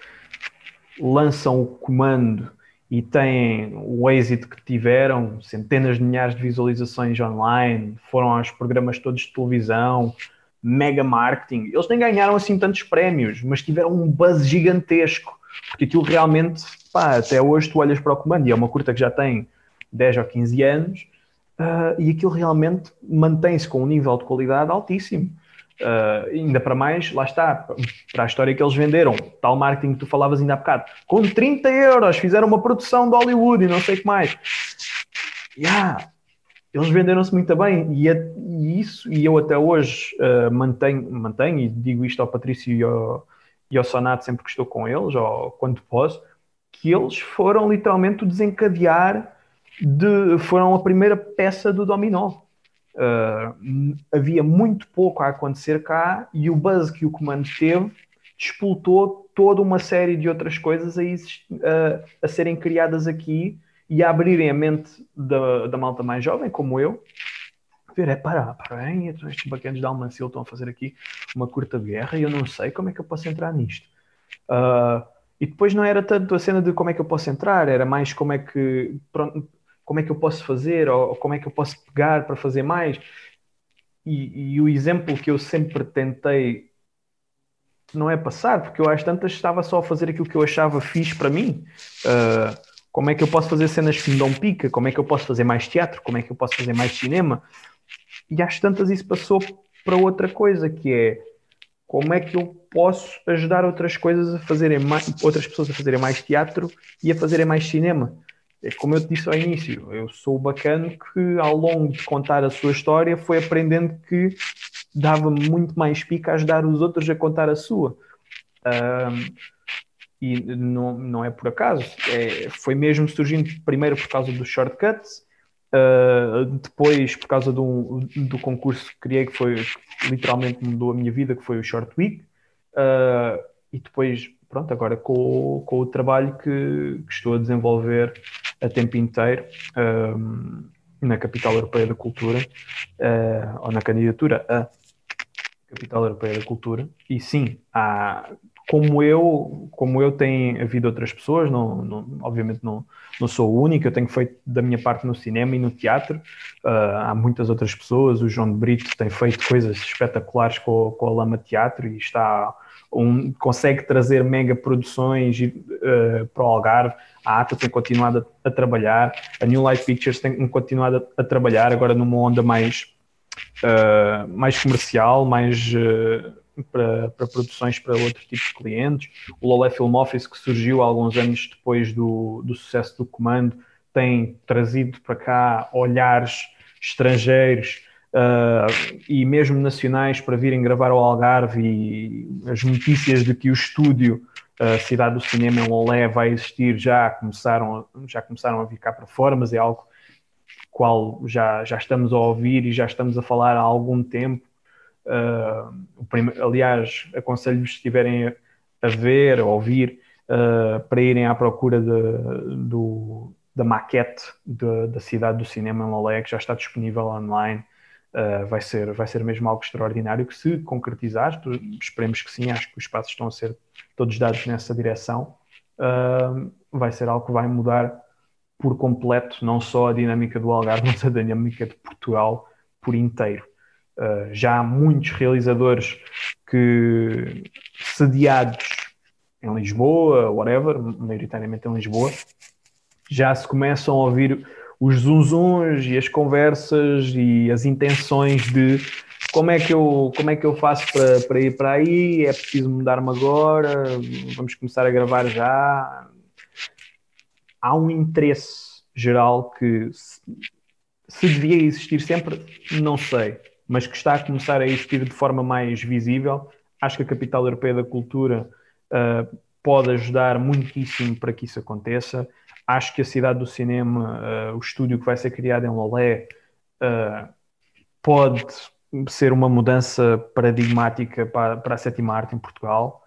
lançam o comando e têm o êxito que tiveram, centenas de milhares de visualizações online, foram aos programas todos de televisão, mega marketing. Eles nem ganharam assim tantos prémios, mas tiveram um buzz gigantesco, porque aquilo realmente, pá, até hoje tu olhas para o comando e é uma curta que já tem 10 ou 15 anos uh, e aquilo realmente mantém-se com um nível de qualidade altíssimo. Uh, ainda para mais, lá está, para a história que eles venderam, tal marketing que tu falavas ainda há bocado, com 30 euros fizeram uma produção de Hollywood e não sei o que mais. Yeah, eles venderam-se muito bem e, e, isso, e eu até hoje uh, mantenho, mantenho, e digo isto ao Patrício e ao, e ao Sonato sempre que estou com eles, ou quando posso, que eles foram literalmente o desencadear de, foram a primeira peça do dominó. Uh, havia muito pouco a acontecer cá e o buzz que o comando teve despoltou toda uma série de outras coisas a, uh, a serem criadas aqui e a abrirem a mente da, da malta mais jovem, como eu, ver, é para, para bem, então estes bacanas da Almancil estão a fazer aqui uma curta guerra e eu não sei como é que eu posso entrar nisto. Uh, e depois não era tanto a cena de como é que eu posso entrar, era mais como é que, pronto, como é que eu posso fazer ou, como é que eu posso pegar para fazer mais. E, e, o exemplo que eu sempre tentei não é passar, porque eu às tantas estava só a fazer aquilo que eu achava fixe para mim. Uh, como é que eu posso fazer cenas que me dão pica? Como é que eu posso fazer mais teatro? Como é que eu posso fazer mais cinema? E às tantas isso passou para outra coisa, que é como é que eu posso ajudar outras coisas a fazerem mais, outras pessoas a fazerem mais teatro e a fazerem mais cinema. É como eu te disse ao início, eu sou o bacana que ao longo de contar a sua história foi aprendendo que dava muito mais pica ajudar os outros a contar a sua. Um, e não, não é por acaso, é, foi mesmo surgindo primeiro por causa dos shortcuts, uh, depois por causa do, do concurso que criei, que foi literalmente mudou a minha vida, que foi o Short Week, uh, e depois, pronto, agora com, com o trabalho que, que estou a desenvolver a tempo inteiro na Capital Europeia da Cultura, uh, ou na candidatura a Capital Europeia da Cultura, e sim, há como eu, como eu tem havido outras pessoas, não, não, obviamente não, não sou o único, eu tenho feito da minha parte no cinema e no teatro, uh, há muitas outras pessoas, o João de Brito tem feito coisas espetaculares com, com a Lama Teatro e está um, consegue trazer mega produções uh, para o Algarve, a ATA tem continuado a, a, trabalhar, a New Light Pictures tem continuado a, a trabalhar agora numa onda mais, uh, mais comercial, mais para, para, produções para outro tipo de clientes. O Lolé Film Office, que surgiu alguns anos depois do, do sucesso do comando, tem trazido para cá olhares estrangeiros uh, e mesmo nacionais para virem gravar ao Algarve e as notícias de que o estúdio a Cidade do Cinema em Lolé vai existir já começaram, já começaram a vir cá para fora, mas é algo qual já, já estamos a ouvir e já estamos a falar há algum tempo Uh, aliás, aconselho-vos se estiverem a ver, a ouvir, uh, para irem à procura de, do, da maquete de, da cidade do cinema em Lolé, que já está disponível online. Uh, vai, ser, vai ser mesmo algo extraordinário que se concretizar, esperemos que sim, acho que os passos estão a ser todos dados nessa direção, vai ser algo que vai mudar por completo, não só a dinâmica do Algarve, mas a dinâmica de Portugal por inteiro. Uh, já há muitos realizadores que sediados em Lisboa, whatever, maioritariamente em Lisboa, já se começam a ouvir os zunzuns e as conversas e as intenções de como é que eu, como é que eu faço para, para ir para aí, é preciso mudar-me agora, vamos começar a gravar já. Há um interesse geral que se, se devia existir sempre, não sei mas que está a começar a existir de forma mais visível. Acho que a Capital Europeia da Cultura uh, pode ajudar muitíssimo para que isso aconteça. Acho que a Cidade do Cinema, uh, o estúdio que vai ser criado em Lolé, uh, pode ser uma mudança paradigmática para, para a sétima arte em Portugal.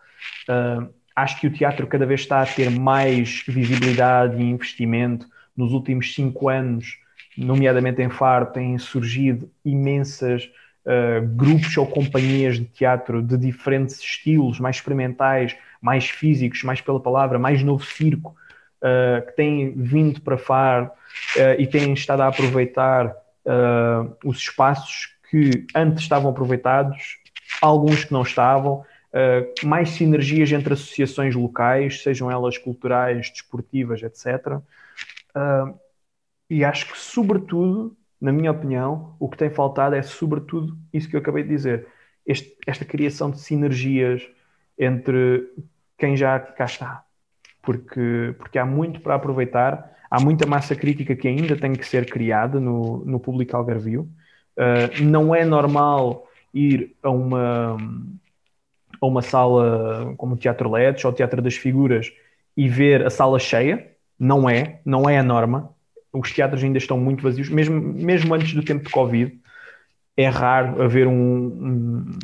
acho que o teatro cada vez está a ter mais visibilidade e investimento. Nos últimos cinco anos, nomeadamente em Faro, têm surgido imensas uh, grupos ou companhias de teatro de diferentes estilos, mais experimentais, mais físicos, mais pela palavra, mais novo circo, uh, que têm vindo para Faro uh, e têm estado a aproveitar os espaços que antes estavam aproveitados, alguns que não estavam, mais sinergias entre associações locais, sejam elas culturais, desportivas, etc. Uh, e acho que, sobretudo, na minha opinião, o que tem faltado é, sobretudo, isso que eu acabei de dizer: este, esta criação de sinergias entre quem já cá está. Porque, porque há muito para aproveitar, há muita massa crítica que ainda tem que ser criada no, no público algarvio. Uh, não é normal ir a uma, a uma sala como o Teatro Ledes ou o Teatro das Figuras e ver a sala cheia. Não é, não é a norma. Os teatros ainda estão muito vazios, mesmo, mesmo antes do tempo de Covid. É raro haver um, um,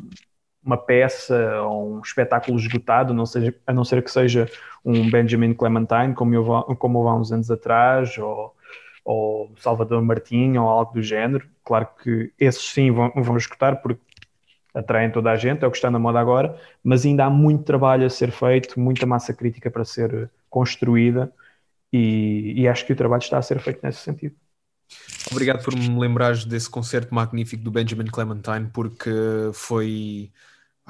uma peça ou um espetáculo esgotado, não seja, a não ser que seja um Benjamin Clementine, como, eu, como houve há uns anos atrás, ou, ou Salvador Martinho, ou algo do género. Claro que esses sim vão, vão escutar, porque atraem toda a gente, é o que está na moda agora, mas ainda há muito trabalho a ser feito, muita massa crítica para ser construída e, e acho que o trabalho está a ser feito nesse sentido. Obrigado por me lembrares desse concerto magnífico do Benjamin Clementine, porque foi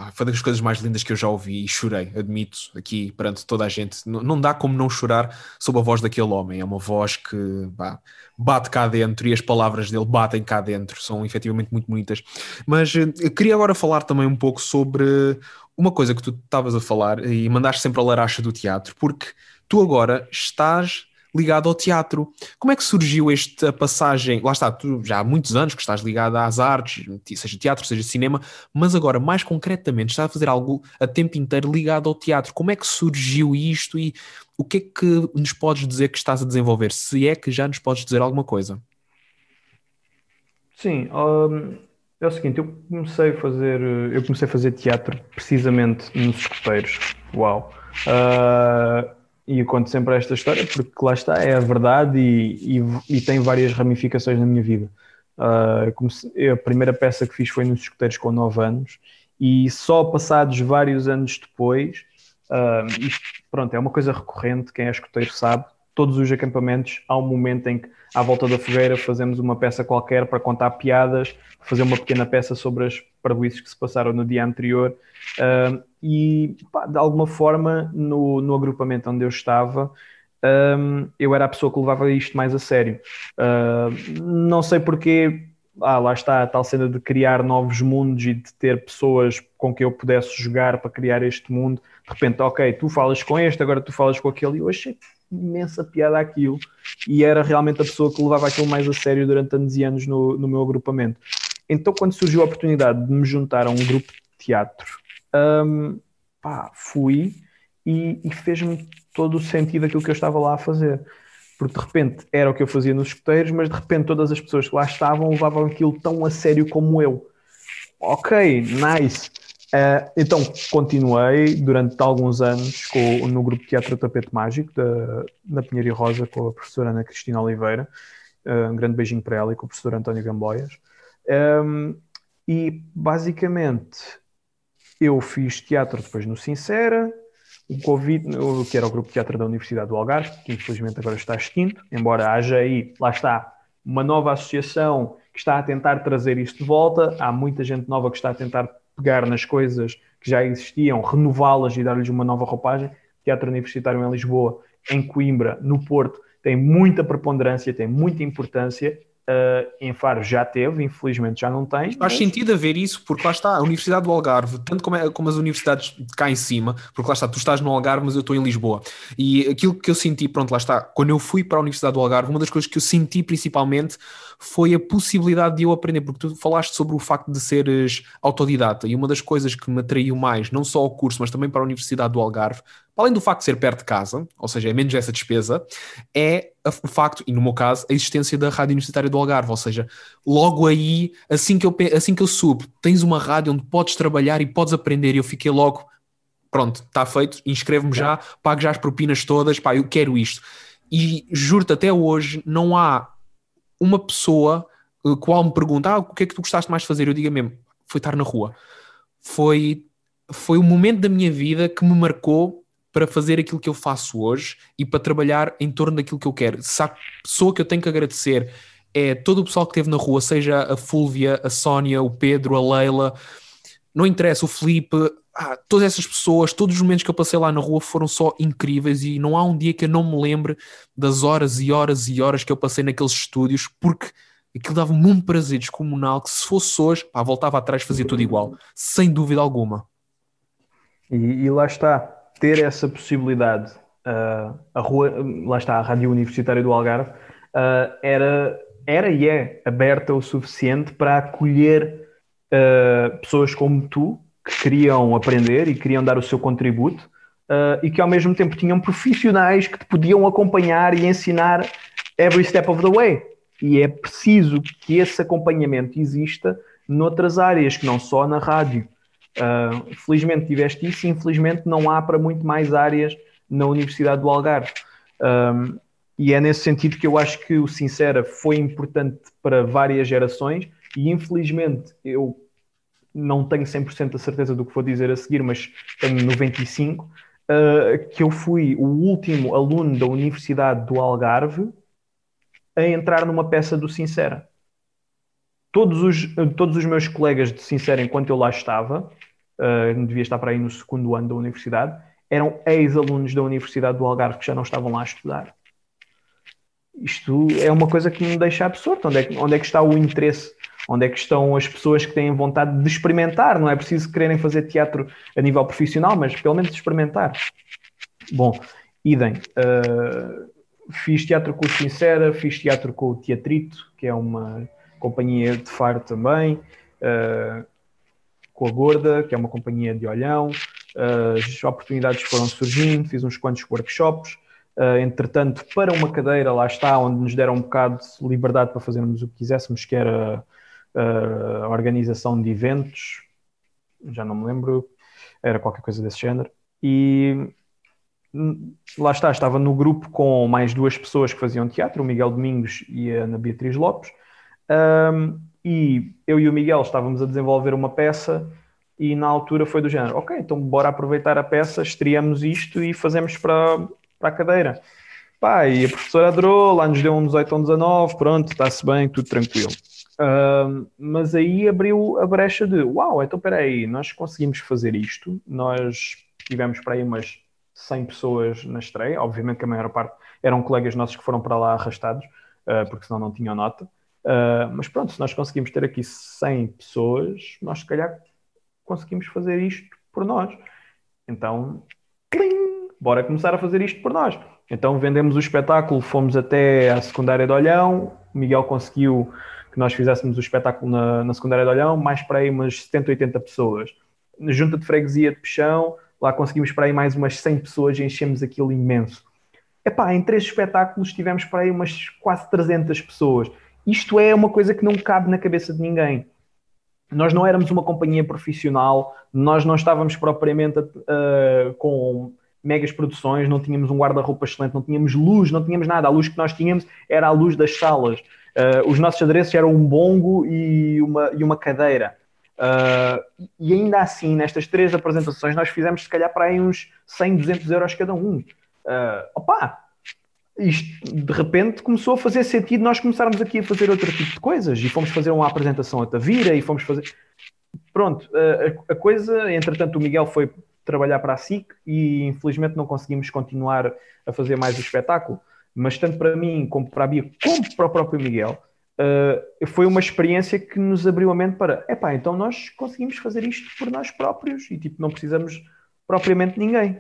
ah, foi das coisas mais lindas que eu já ouvi e chorei, admito, aqui perante toda a gente. Não, não dá como não chorar sob a voz daquele homem. É uma voz que bate cá dentro e as palavras dele batem cá dentro, são efetivamente muito bonitas. Mas eh, queria agora falar também um pouco sobre uma coisa que tu estavas a falar e mandaste sempre a laracha do teatro, porque tu agora estás ligado ao teatro. Como é que surgiu esta passagem? Lá está, tu já há muitos anos que estás ligado às artes, seja teatro, seja cinema, mas agora, mais concretamente, estás a fazer algo a tempo inteiro ligado ao teatro. Como é que surgiu isto e o que é que nos podes dizer que estás a desenvolver? Se é que já nos podes dizer alguma coisa. Sim, um, é o seguinte, eu comecei a fazer, eu comecei a fazer teatro precisamente nos escoteiros. Uau! Uh, e eu conto sempre esta história porque lá está, é a verdade e, e, e tem várias ramificações na minha vida. Uh, comecei, a primeira peça que fiz foi nos escuteiros com 9 anos e só passados vários anos depois, uh, isto pronto, é uma coisa recorrente, quem é escuteiro sabe, todos os acampamentos há um momento em que à volta da fogueira fazemos uma peça qualquer para contar piadas, fazer uma pequena peça sobre as parboices que se passaram no dia anterior uh, e pá, de alguma forma no, no agrupamento onde eu estava um, eu era a pessoa que levava isto mais a sério. Uh, não sei porquê, ah, lá está a tal cena de criar novos mundos e de ter pessoas com quem eu pudesse jogar para criar este mundo. De repente, ok, tu falas com este, agora tu falas com aquele, e eu achei imensa piada aquilo. E era realmente a pessoa que levava aquilo mais a sério durante anos e anos no, no meu agrupamento. Então, quando surgiu a oportunidade de me juntar a um grupo de teatro, um, pá, fui e, e fez-me todo o sentido aquilo que eu estava lá a fazer. Porque de repente era o que eu fazia nos escuteiros, mas de repente todas as pessoas que lá estavam levavam aquilo tão a sério como eu. Ok, nice. Uh, então continuei durante alguns anos com, no grupo Teatro Tapete Mágico da, da Pinheiro Rosa com a professora Ana Cristina Oliveira. Uh, um grande beijinho para ela e com o professor António Gamboias. Um, e basicamente eu fiz teatro depois no Sincera, o Covid, que era o grupo de teatro da Universidade do Algarve, que infelizmente agora está extinto, embora haja aí, lá está, uma nova associação que está a tentar trazer isto de volta, há muita gente nova que está a tentar pegar nas coisas que já existiam, renová-las e dar-lhes uma nova roupagem. Teatro Universitário em Lisboa, em Coimbra, no Porto, tem muita preponderância, tem muita importância Uh, em Faro já teve, infelizmente já não tem. Faz mas... sentido haver isso, porque lá está, a Universidade do Algarve, tanto como, é, como as universidades cá em cima, porque lá está, tu estás no Algarve, mas eu estou em Lisboa. E aquilo que eu senti, pronto, lá está, quando eu fui para a Universidade do Algarve, uma das coisas que eu senti principalmente foi a possibilidade de eu aprender, porque tu falaste sobre o facto de seres autodidata, e uma das coisas que me atraiu mais, não só ao curso, mas também para a Universidade do Algarve, além do facto de ser perto de casa, ou seja, é menos essa despesa, é o facto, e no meu caso, a existência da Rádio Universitária do Algarve, ou seja, logo aí, assim que eu, assim que eu subo, tens uma rádio onde podes trabalhar e podes aprender, e eu fiquei logo, pronto, está feito, inscrevo-me já, pago já as propinas todas, pá, eu quero isto. E juro-te, até hoje não há uma pessoa uh, qual me pergunta, ah, o que é que tu gostaste mais de fazer? Eu digo mesmo, foi estar na rua. Foi, foi o momento da minha vida que me marcou para fazer aquilo que eu faço hoje e para trabalhar em torno daquilo que eu quero. Se a pessoa que eu tenho que agradecer é todo o pessoal que esteve na rua, seja a Fúlvia, a Sónia, o Pedro, a Leila, não interessa, o Felipe, ah, todas essas pessoas, todos os momentos que eu passei lá na rua foram só incríveis e não há um dia que eu não me lembre das horas e horas e horas que eu passei naqueles estúdios, porque aquilo dava-me um prazer descomunal que se fosse hoje, pá, voltava atrás fazia tudo igual, sem dúvida alguma. E, e lá está, ter essa possibilidade, uh, a rua, lá está, a Rádio Universitária do Algarve, uh, era, era e é aberta o suficiente para acolher uh, pessoas como tu que queriam aprender e queriam dar o seu contributo e que ao mesmo tempo tinham profissionais que te podiam acompanhar e ensinar every step of the way. E é preciso que esse acompanhamento exista noutras áreas, que não só na rádio. Uh, felizmente tiveste isso, infelizmente não há para muito mais áreas na Universidade do Algarve. Um, e é nesse sentido que eu acho que o Sincera foi importante para várias gerações e infelizmente eu não tenho 100% a certeza do que vou dizer a seguir, mas tenho 95%, uh, ah, que eu fui o último aluno da Universidade do Algarve a entrar numa peça do Sincera. Todos os, todos os meus colegas de Sincera, enquanto eu lá estava, uh, devia estar para aí no segundo ano da universidade, eram ex-alunos da Universidade do Algarve que já não estavam lá a estudar. Isto é uma coisa que me deixa absorto. Onde é que, onde é que está o interesse? Onde é que estão as pessoas que têm vontade de experimentar? Não é preciso quererem fazer teatro a nível profissional, mas pelo menos experimentar. Bom, idem. Uh, fiz teatro com o Sincera, fiz teatro com o Teatrito, que é uma companhia de Faro também, uh, com a Gorda, que é uma companhia de Olhão, as oportunidades foram surgindo, fiz uns quantos workshops. Uh, entretanto, para uma cadeira, lá está, onde nos deram um bocado de liberdade para fazermos o que quiséssemos, que era a organização de eventos, já não me lembro, era qualquer coisa desse género. E hum, lá está, estava no grupo com mais duas pessoas que faziam teatro, o Miguel Domingos e a Ana Beatriz Lopes. Um, e eu e o Miguel estávamos a desenvolver uma peça e na altura foi do género, ok, então bora aproveitar a peça, estreamos isto e fazemos para, para a cadeira. Pá, e a professora adorou, lá nos deu um 18 ou um 19, pronto, está-se bem, tudo tranquilo. Mas aí abriu a brecha de, uau, então espera aí, nós conseguimos fazer isto, nós tivemos para aí umas 100 pessoas na estreia, obviamente que a maior parte eram colegas nossos que foram para lá arrastados, uh, porque senão não tinham nota. Uh, mas pronto, se nós conseguimos ter aqui 100 pessoas, nós se calhar conseguimos fazer isto por nós. Então, plim, bora começar a fazer isto por nós. Então vendemos o espetáculo, fomos até à secundária de Olhão, o Miguel conseguiu que nós fizéssemos o espetáculo na, na secundária de Olhão, mais para aí umas 70, 80 pessoas. Na junta de freguesia de Peixão, lá conseguimos para aí mais umas 100 pessoas e enchemos aquilo imenso. Epá, em três espetáculos tivemos para aí umas quase 300 pessoas. Isto é uma coisa que não cabe na cabeça de ninguém nós não éramos uma companhia profissional, nós não estávamos propriamente uh, com megas produções, não tínhamos um guarda-roupa excelente, não tínhamos luz, não tínhamos nada. A luz que nós tínhamos era a luz das salas. Uh, os nossos adereços eram um bongo e uma, e uma cadeira. Uh, e ainda assim, nestas três apresentações, nós fizemos se calhar para aí uns 100, 200 euros cada um. Uh, opa, isto de repente começou a fazer sentido nós começarmos aqui a fazer outro tipo de coisas e fomos fazer uma apresentação a Tavira e fomos fazer. Pronto, a, a coisa, entretanto, o Miguel foi trabalhar para a SIC e infelizmente não conseguimos continuar a fazer mais o espetáculo. Mas tanto para mim como para a Bia, como para o próprio Miguel, uh, foi uma experiência que nos abriu a mente para, epá, então nós conseguimos fazer isto por nós próprios e tipo, não precisamos propriamente de ninguém.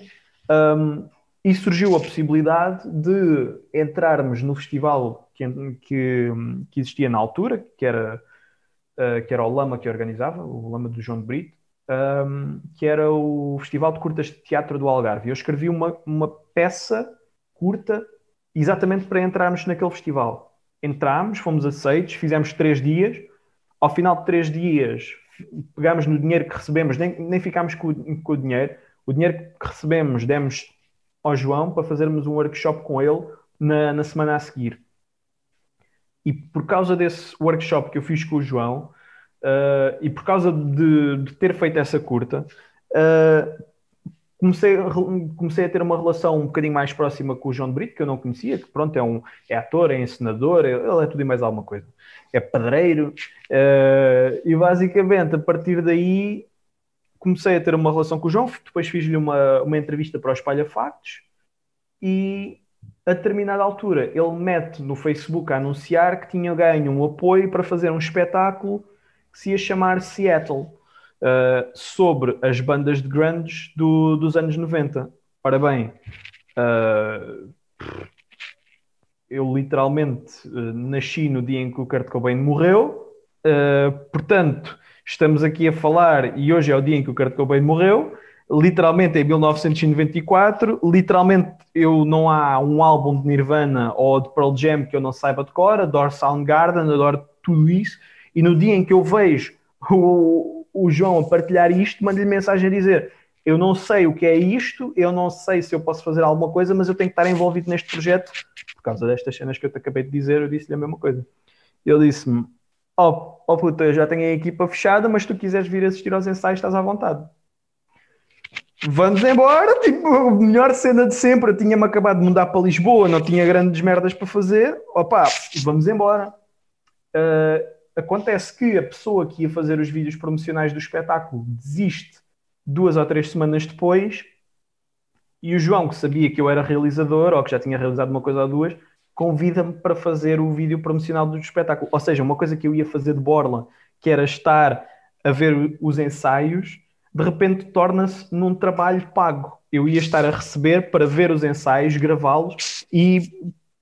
Um, e surgiu a possibilidade de entrarmos no festival que, que, que existia na altura, que era, uh, que era o Lama que organizava, o Lama do João de Brito, um, que era o Festival de Curtas de Teatro do Algarve. Eu escrevi uma, uma peça curta exatamente para entrarmos naquele festival. Entramos, fomos aceitos, fizemos três dias. Ao final de três dias, pegámos no dinheiro que recebemos, nem, nem ficámos com, com o dinheiro. O dinheiro que recebemos, demos ao João para fazermos um workshop com ele na, na semana a seguir. E por causa desse workshop que eu fiz com o João, uh, e por causa de, de, ter feito essa curta, uh, comecei, comecei a ter uma relação um bocadinho mais próxima com o João de Brito, que eu não conhecia, que pronto, é, um, é ator, é encenador, ele é tudo e mais alguma coisa. É pedreiro, uh, e basicamente a partir daí comecei a ter uma relação com o João, depois fiz-lhe uma, uma entrevista para o Espalha Factos e a determinada altura ele mete no Facebook a anunciar que tinha ganho um apoio para fazer um espetáculo que se ia chamar Seattle, uh, sobre as bandas de grandes do, dos anos 90. Ora bem, uh, eu literalmente uh, nasci no dia em que o Kurt Cobain morreu, portanto estamos aqui a falar, e hoje é o dia em que o Kurt Cobain morreu, literalmente em 1994, literalmente eu não há um álbum de Nirvana ou de Pearl Jam que eu não saiba de cor, adoro Soundgarden, adoro tudo isso, e no dia em que eu vejo o, o João a partilhar isto, mando-lhe mensagem a dizer eu não sei o que é isto, eu não sei se eu posso fazer alguma coisa, mas eu tenho que estar envolvido neste projeto, por causa destas cenas que eu te acabei de dizer, eu disse-lhe a mesma coisa. Ele disse-me, oh, oh puta, eu já tenho a equipa fechada, mas tu quiseres vir assistir aos ensaios, estás à vontade vamos embora, tipo, melhor cena de sempre. Eu tinha-me acabado de mudar para Lisboa, não tinha grandes merdas para fazer. Opa, vamos embora. Uh, acontece que a pessoa que ia fazer os vídeos promocionais do espetáculo desiste duas ou três semanas depois e o João, que sabia que eu era realizador ou que já tinha realizado uma coisa ou duas, convida-me para fazer o vídeo promocional do espetáculo. Ou seja, uma coisa que eu ia fazer de borla, que era estar a ver os ensaios de repente torna-se num trabalho pago. Eu ia estar a receber para ver os ensaios, gravá-los e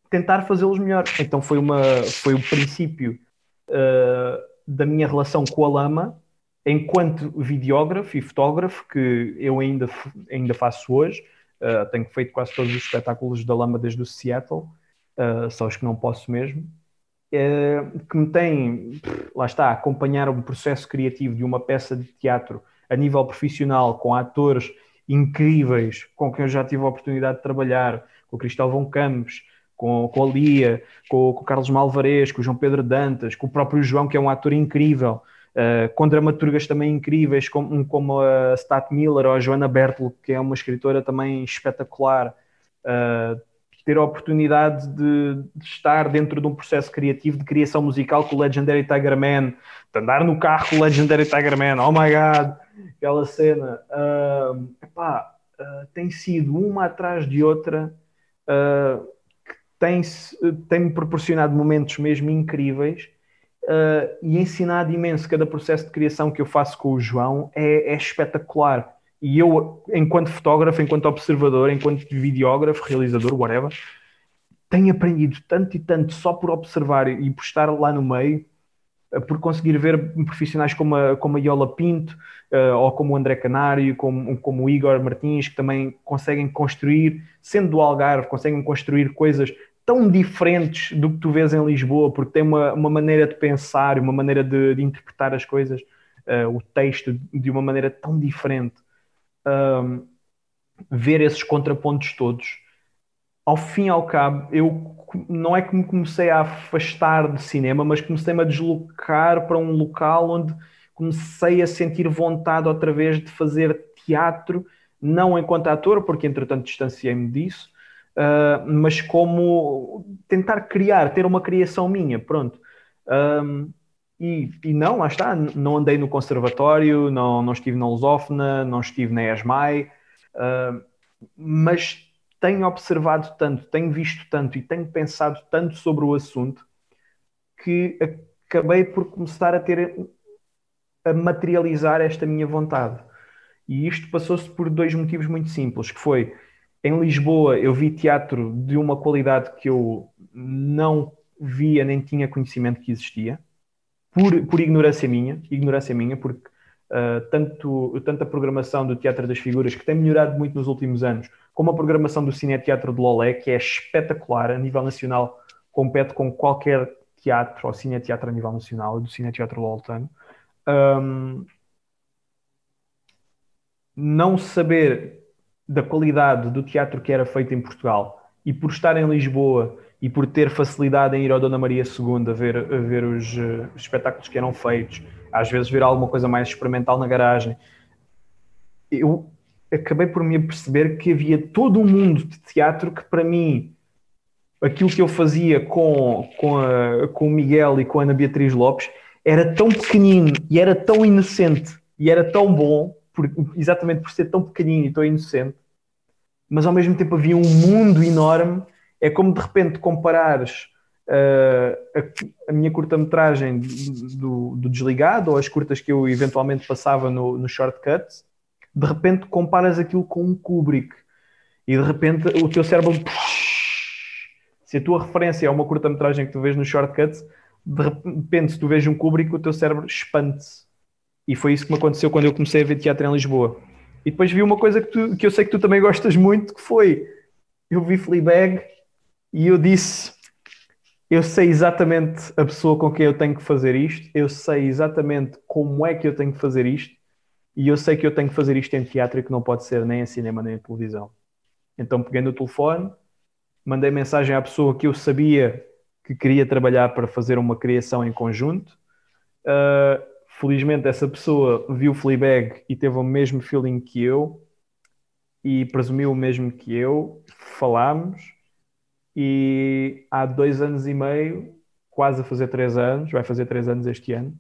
tentar fazê-los melhor. Então foi, uma, foi o princípio uh, da minha relação com a lama, enquanto videógrafo e fotógrafo, que eu ainda, ainda faço hoje. Uh, tenho feito quase todos os espetáculos da lama desde o Seattle, uh, só os que não posso mesmo. que me tem, lá está, acompanhar o processo criativo de uma peça de teatro a nível profissional, com atores incríveis com quem eu já tive a oportunidade de trabalhar, com o Cristóvão Campos, com, com a Lia, com, com o Carlos Malvarez, com o João Pedro Dantas, com o próprio João, que é um ator incrível, uh, com dramaturgas também incríveis, como, como a Stat Miller ou a Joana Bertel, que é uma escritora também espetacular. Uh, ter a oportunidade de, de, estar dentro de um processo criativo de criação musical com o Legendary Tiger Man, de andar no carro com o Legendary Tiger Man, oh my god, aquela cena, uh, epá, uh, tem sido uma atrás de outra, uh, que tem, tem-me proporcionado momentos mesmo incríveis uh, e ensinado imenso. Cada processo de criação que eu faço com o João é, é espetacular. E eu, enquanto fotógrafo, enquanto observador, enquanto videógrafo, realizador, whatever, tenho aprendido tanto e tanto só por observar e por estar lá no meio por conseguir ver profissionais como a, como a Iola Pinto, uh, ou como o André Canário, como, como o Igor Martins, que também conseguem construir, sendo do Algarve, conseguem construir coisas tão diferentes do que tu vês em Lisboa, porque tem uma, uma maneira de pensar, uma maneira de, de interpretar as coisas, uh, o texto, de uma maneira tão diferente. Um, ver esses contrapontos todos, ao fim e ao cabo, eu não é que me comecei a afastar de cinema, mas comecei-me a deslocar para um local onde comecei a sentir vontade outra vez de fazer teatro, não enquanto ator, porque entretanto distanciei-me disso, uh, mas como tentar criar, ter uma criação minha, pronto. Um, e, e, não, lá está, não andei no conservatório, não, não estive na Lusófona, não estive na ESMAI, uh, mas tenho observado tanto, tenho visto tanto e tenho pensado tanto sobre o assunto que acabei por começar a ter a materializar esta minha vontade. E isto passou-se por dois motivos muito simples, que foi em Lisboa eu vi teatro de uma qualidade que eu não via nem tinha conhecimento que existia, por, por ignorância minha, ignorância minha, porque uh, tanto, tanto a programação do Teatro das Figuras, que tem melhorado muito nos últimos anos, como a programação do Cine Teatro de Lolé, que é espetacular a nível nacional, compete com qualquer teatro ou Cine Teatro a nível nacional, do Cine Teatro Loltano. Um, não saber da qualidade do teatro que era feito em Portugal e por estar em Lisboa e por ter facilidade em ir ao Dona Maria II a ver, a ver os, uh, os espetáculos que eram feitos, às vezes ver alguma coisa mais experimental na garagem, eu acabei por me perceber que havia todo um mundo de teatro que para mim aquilo que eu fazia com, com, a, com o Miguel e com a Ana Beatriz Lopes era tão pequenino e era tão inocente e era tão bom, por, exatamente por ser tão pequenino e tão inocente, mas ao mesmo tempo havia um mundo enorme. É como de repente comparares uh, a, a, minha curta-metragem do, do, Desligado ou as curtas que eu eventualmente passava no, no Shortcuts. De repente comparas aquilo com um Kubrick. E de repente o teu cérebro se a tua referência é uma curta-metragem que tu vês no Shortcuts de repente se tu vês um Kubrick o teu cérebro expande-se. E foi isso que me aconteceu quando eu comecei a ver teatro em Lisboa. E depois vi uma coisa que, tu, que eu sei que tu também gostas muito, que foi, eu vi Fleabag e eu disse, eu sei exatamente a pessoa com quem eu tenho que fazer isto, eu sei exatamente como é que eu tenho que fazer isto, e eu sei que eu tenho que fazer isto em teatro e que não pode ser nem em cinema nem em televisão. Então peguei no telefone, mandei mensagem à pessoa que eu sabia que queria trabalhar para fazer uma criação em conjunto. Uh, felizmente essa pessoa viu o Fleabag e teve o mesmo feeling que eu e presumiu o mesmo que eu. Falámos e há dois anos e meio, quase a fazer três anos, vai fazer três anos este ano,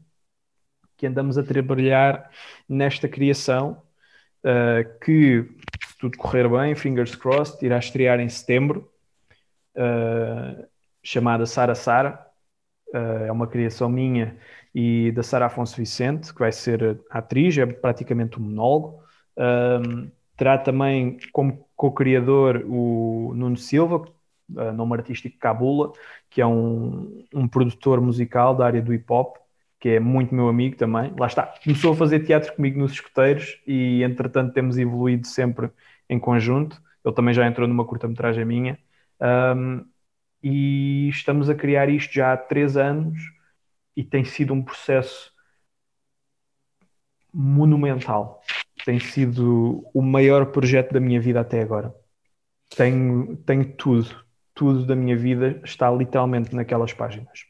que andamos a trabalhar nesta criação uh, que, se tudo correr bem, fingers crossed, irá estrear em setembro, uh, chamada Sara Sara. Uh, é uma criação minha e da Sara Afonso Vicente, que vai ser atriz, é praticamente um monólogo. terá também como co-criador o Nuno Silva, uh, nome artístico Cabula, que é um, um produtor musical da área do hip hop, que é muito meu amigo também. Lá está, começou a fazer teatro comigo nos escuteiros e entretanto temos evoluído sempre em conjunto. Ele também já entrou numa curta-metragem minha. Um, e estamos a criar isto já há três anos e tem sido um processo monumental. Tem sido o maior projeto da minha vida até agora. Tenho, tenho tudo tudo da minha vida está literalmente naquelas páginas.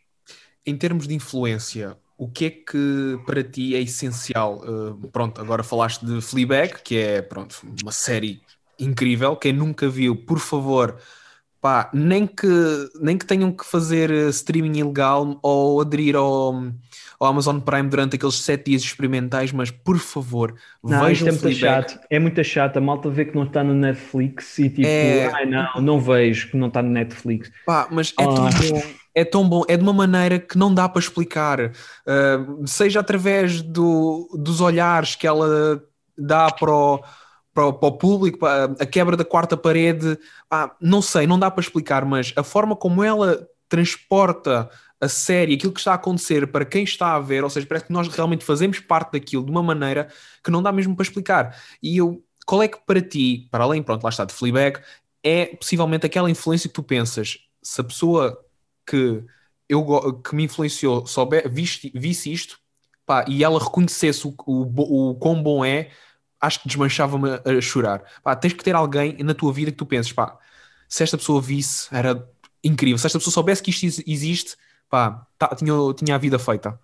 Em termos de influência, o que é que para ti é essencial? Uh, pronto, agora falaste de Fleabag, que é pronto, uma série incrível. Quem nunca viu, por favor, pá, nem que, nem que tenham que fazer eh, streaming ilegal ou aderir ao, ao Amazon Prime durante aqueles sete dias experimentais, mas por favor, não, vejam é muito chato. É muito chato. A malta vê que não está no Netflix e tipo, é... ai não, não vejo que não está no Netflix. Pá, mas é ah. tão bom. É tão bom, é de uma maneira que não dá para explicar, uh, seja através do, dos olhares que ela dá para o, para, para o público, para a quebra da quarta parede, ah, não sei, não dá para explicar, mas a forma como ela transporta a série, aquilo que está a acontecer para quem está a ver, ou seja, parece que nós realmente fazemos parte daquilo de uma maneira que não dá mesmo para explicar. E eu, qual é que para ti, para além, pronto, lá está, de Fleabag, é possivelmente aquela influência que tu pensas, se a pessoa que, eu, que me influenciou souber, visse, visse isto, pá, e ela reconhecesse o, o, o quão bom é, acho que desmanchava-me a chorar. Pá, tens que ter alguém na tua vida que tu penses, pá, se esta pessoa visse, era incrível. Se esta pessoa soubesse que isto existe, pá, tá, tinha, tinha a vida feita.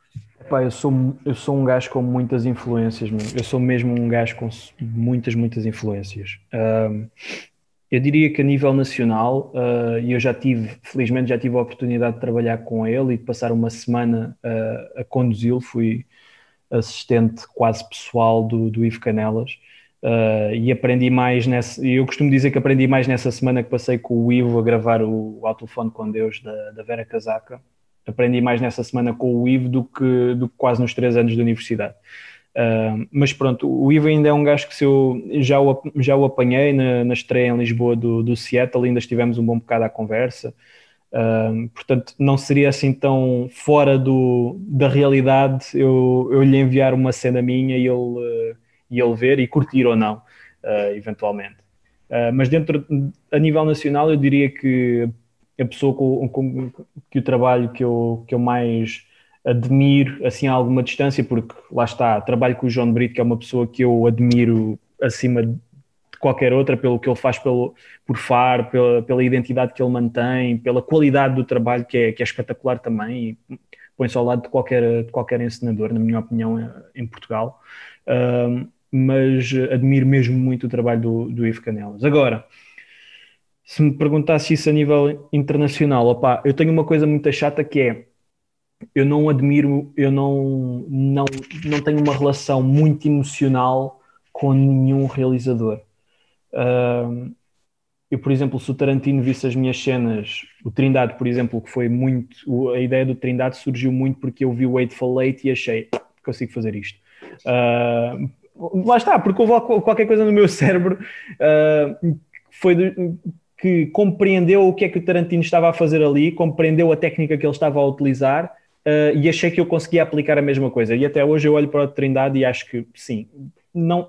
Pá, eu sou, eu sou um gajo com muitas influências, meu. eu sou mesmo um gajo com muitas, muitas influências. Um, eu diria que a nível nacional, uh, eu já tive, felizmente já tive a oportunidade de trabalhar com ele e de passar uma semana uh, a conduzi-lo, fui assistente quase pessoal do, do Ivo Canelas. Uh, e aprendi mais nessa. Eu costumo dizer que aprendi mais nessa semana que passei com o Ivo a gravar o, o Ao Telefone com Deus da, da Vera Casaca. Aprendi mais nessa semana com o Ivo do que, do que quase nos três anos de universidade. Uh, mas pronto, o Ivo ainda é um gajo que se eu já o, já o apanhei na, na estreia em Lisboa do, do Seattle, ainda estivemos um bom bocado à conversa portanto, não seria assim tão fora do, da realidade eu, eu lhe enviar uma cena minha e ele, uh, e ele ver e curtir ou não, uh, eventualmente. Uh, mas dentro, a nível nacional, eu diria que a pessoa com, com, que o trabalho que eu, que eu mais admiro assim a alguma distância, porque lá está, trabalho com o João Brito, que é uma pessoa que eu admiro acima qualquer outra, pelo que ele faz pelo, por FAR, pela, pela identidade que ele mantém, pela qualidade do trabalho que é, que é espetacular também e põe-se ao lado de qualquer, de qualquer encenador, na minha opinião, eh, em Portugal. Uh, mas admiro mesmo muito o trabalho do, do Ivo Canelas. Agora, se me perguntasse isso a nível internacional, opa, eu tenho uma coisa muito chata que é eu não admiro, eu não, não, não tenho uma relação muito emocional com nenhum realizador. Uh, eu, por exemplo, se o Tarantino visse as minhas cenas, o Trindade, por exemplo, que foi muito. A ideia do Trindade surgiu muito porque eu vi o Eightful Late e achei, consigo fazer isto. Uh, lá está, porque houve qualquer coisa no meu cérebro uh, foi de, que compreendeu o que é que o Tarantino estava a fazer ali, compreendeu a técnica que ele estava a utilizar uh, e achei que eu conseguia aplicar a mesma coisa. E até hoje eu olho para o Trindade e acho que sim, não,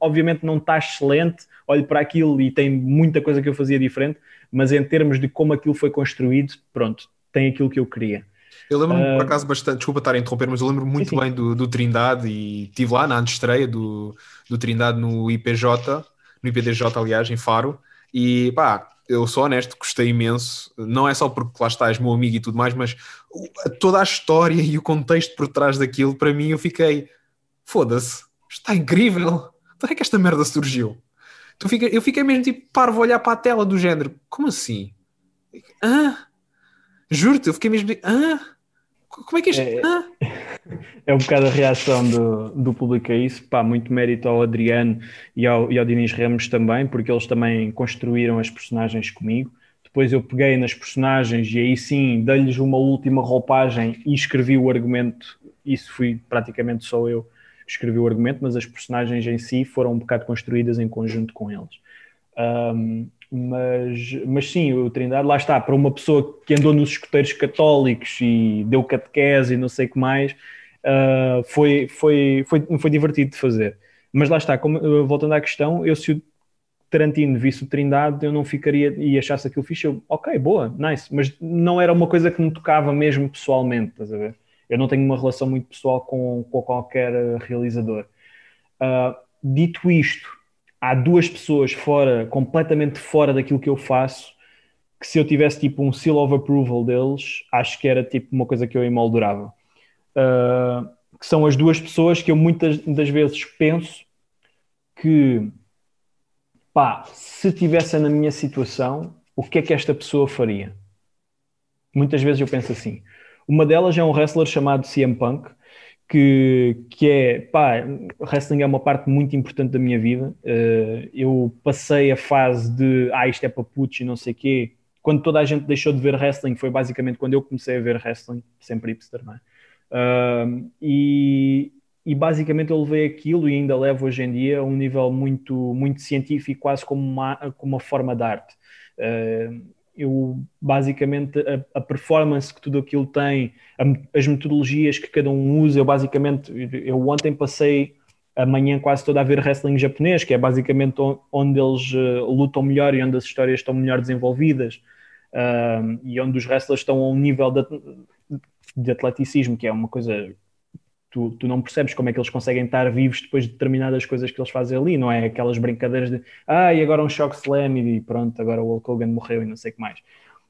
obviamente não está excelente, olho para aquilo e tem muita coisa que eu fazia diferente, mas em termos de como aquilo foi construído, pronto, tem aquilo que eu queria. Eu lembro-me, uh, por acaso, bastante, desculpa estar a interromper, mas eu lembro muito sim. bem do, do, Trindade e estive lá na antestreia do, do Trindade no IPJ, no IPDJ, aliás, em Faro, e pá, eu sou honesto, gostei imenso, não é só porque lá estás meu amigo e tudo mais, mas toda a história e o contexto por trás daquilo, para mim, eu fiquei, foda-se, está incrível, onde é que esta merda surgiu? Tu fica, eu fiquei mesmo tipo parvo a olhar para a tela do género, como assim? Ah? Juro-te, eu fiquei mesmo tipo, ah? Como é que isto. É, ah? É um bocado a reação do, do público a isso. Pá, muito mérito ao Adriano e ao, e ao Diniz Ramos também, porque eles também construíram as personagens comigo. Depois eu peguei nas personagens e aí sim dei-lhes uma última roupagem e escrevi o argumento. Isso fui praticamente só eu que escrevi o argumento, mas as personagens em si foram um bocado construídas em conjunto com eles. Um, mas, mas sim, o Trindade, lá está, para uma pessoa que andou nos escuteiros católicos e deu catequese e não sei o que mais, uh, foi, foi, foi, foi divertido de fazer. Mas lá está, como, voltando à questão, eu se o Tarantino visse o Trindade, eu não ficaria e achasse aquilo fixe, eu, ok, boa, nice, mas não era uma coisa que me tocava mesmo pessoalmente, estás a ver? Eu não tenho uma relação muito pessoal com, com qualquer realizador. Uh, dito isto, há duas pessoas fora, completamente fora daquilo que eu faço, que se eu tivesse tipo um seal of approval deles, acho que era tipo uma coisa que eu emoldurava. Uh, que são as duas pessoas que eu muitas das vezes penso que pá, se estivesse na minha situação, o que é que esta pessoa faria? Muitas vezes eu penso assim. Uma delas é um wrestler chamado CM Punk, que, que é, pá, wrestling é uma parte muito importante da minha vida. Uh, eu passei a fase de, ah, isto é para putos e não sei o quê. Quando toda a gente deixou de ver wrestling, foi basicamente quando eu comecei a ver wrestling, sempre hipster, não é? E, e basicamente eu levei aquilo e ainda levo hoje em dia a um nível muito, muito científico, quase como uma, como uma forma de arte. Eu basicamente a, a, performance que tudo aquilo tem, a, as metodologias que cada um usa, eu basicamente, eu ontem passei a manhã quase toda a ver wrestling japonês, que é basicamente onde eles uh, lutam melhor e onde as histórias estão melhor desenvolvidas e onde os wrestlers estão a um nível de, de atleticismo, que é uma coisa tu, tu não percebes como é que eles conseguem estar vivos depois de determinadas coisas que eles fazem ali, não é aquelas brincadeiras de ah, e agora um shock slam e pronto, agora o Hulk Hogan morreu e não sei o que mais.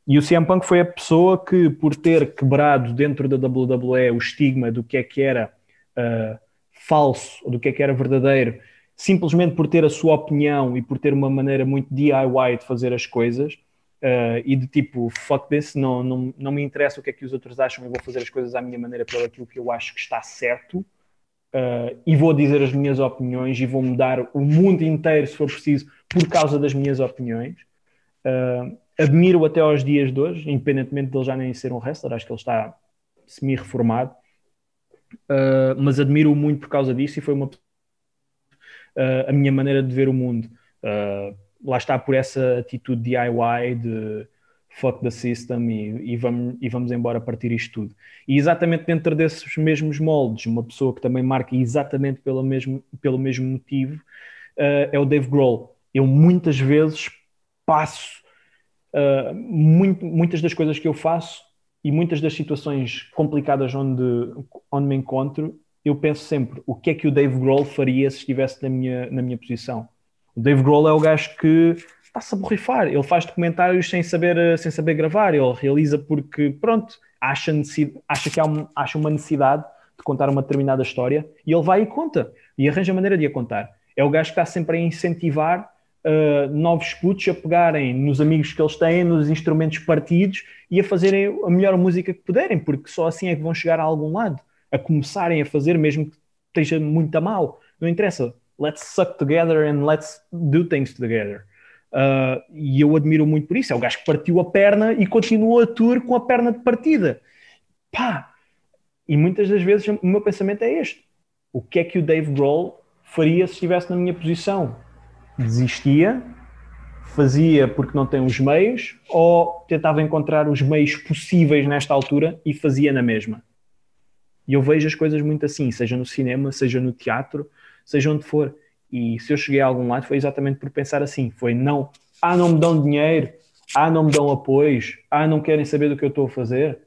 E o CM Punk foi a pessoa que, por ter quebrado dentro da WWE o estigma do que é que era uh, falso, do que é que era verdadeiro, simplesmente por ter a sua opinião e por ter uma maneira muito DIY de fazer as coisas, Uh, e de tipo, fuck this, não, não, não me interessa o que é que os outros acham, eu vou fazer as coisas à minha maneira pelo aquilo que eu acho que está certo uh, e vou dizer as minhas opiniões e vou mudar o mundo inteiro se for preciso por causa das minhas opiniões. Uh, admiro até aos dias de hoje, independentemente de ele já nem ser um wrestler, acho que ele está semi-reformado, mas admiro-o muito por causa disso e foi uma a minha maneira de ver o mundo. Lá está por essa atitude DIY de fuck the system e, e, vamos, e vamos embora partir isto tudo. E exatamente dentro desses mesmos moldes, uma pessoa que também marca exatamente pelo mesmo, pelo mesmo motivo uh, é o Dave Grohl. Eu muitas vezes passo uh, muito, muitas das coisas que eu faço e muitas das situações complicadas onde, onde me encontro, eu penso sempre o que é que o Dave Grohl faria se estivesse na minha, na minha posição o Dave Grohl é o gajo que está-se a borrifar. Ele faz documentários sem saber, eh, sem saber gravar. Ele realiza porque, pronto, acha, acha que há um, acha uma necessidade de contar uma determinada história e ele vai e conta. E arranja maneira de a contar. É o gajo que está sempre a incentivar uh, novos putos a pegarem nos amigos que eles têm, nos instrumentos partidos e a fazerem a melhor música que puderem, porque só assim é que vão chegar a algum lado. A começarem a fazer, mesmo que esteja muito a mal. Não interessa let's suck together and let's do things together. Uh, e eu admiro muito por isso. É o gajo que partiu a perna e continuou a tour com a perna de partida. Pá! E muitas das vezes o meu pensamento é este: o que é que o Dave Grohl faria se estivesse na minha posição? Desistia, fazia porque não tem os meios, ou tentava encontrar os meios possíveis nesta altura e fazia na mesma? E eu vejo as coisas muito assim, seja no cinema, seja no teatro, seja onde for. E se eu cheguei a algum lado foi exatamente por pensar assim: foi não, ah, não me dão dinheiro, ah, não me dão apoios, ah, não querem saber do que eu estou a fazer.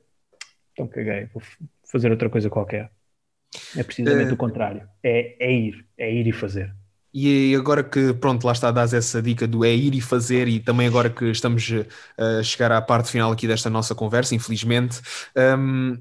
Então caguei, vou fazer outra coisa qualquer. É precisamente uh... o contrário: é, é ir, é ir e fazer. E agora que, pronto, lá está, dás essa dica do é ir e fazer, e também agora que estamos a chegar à parte final aqui desta nossa conversa, infelizmente, um,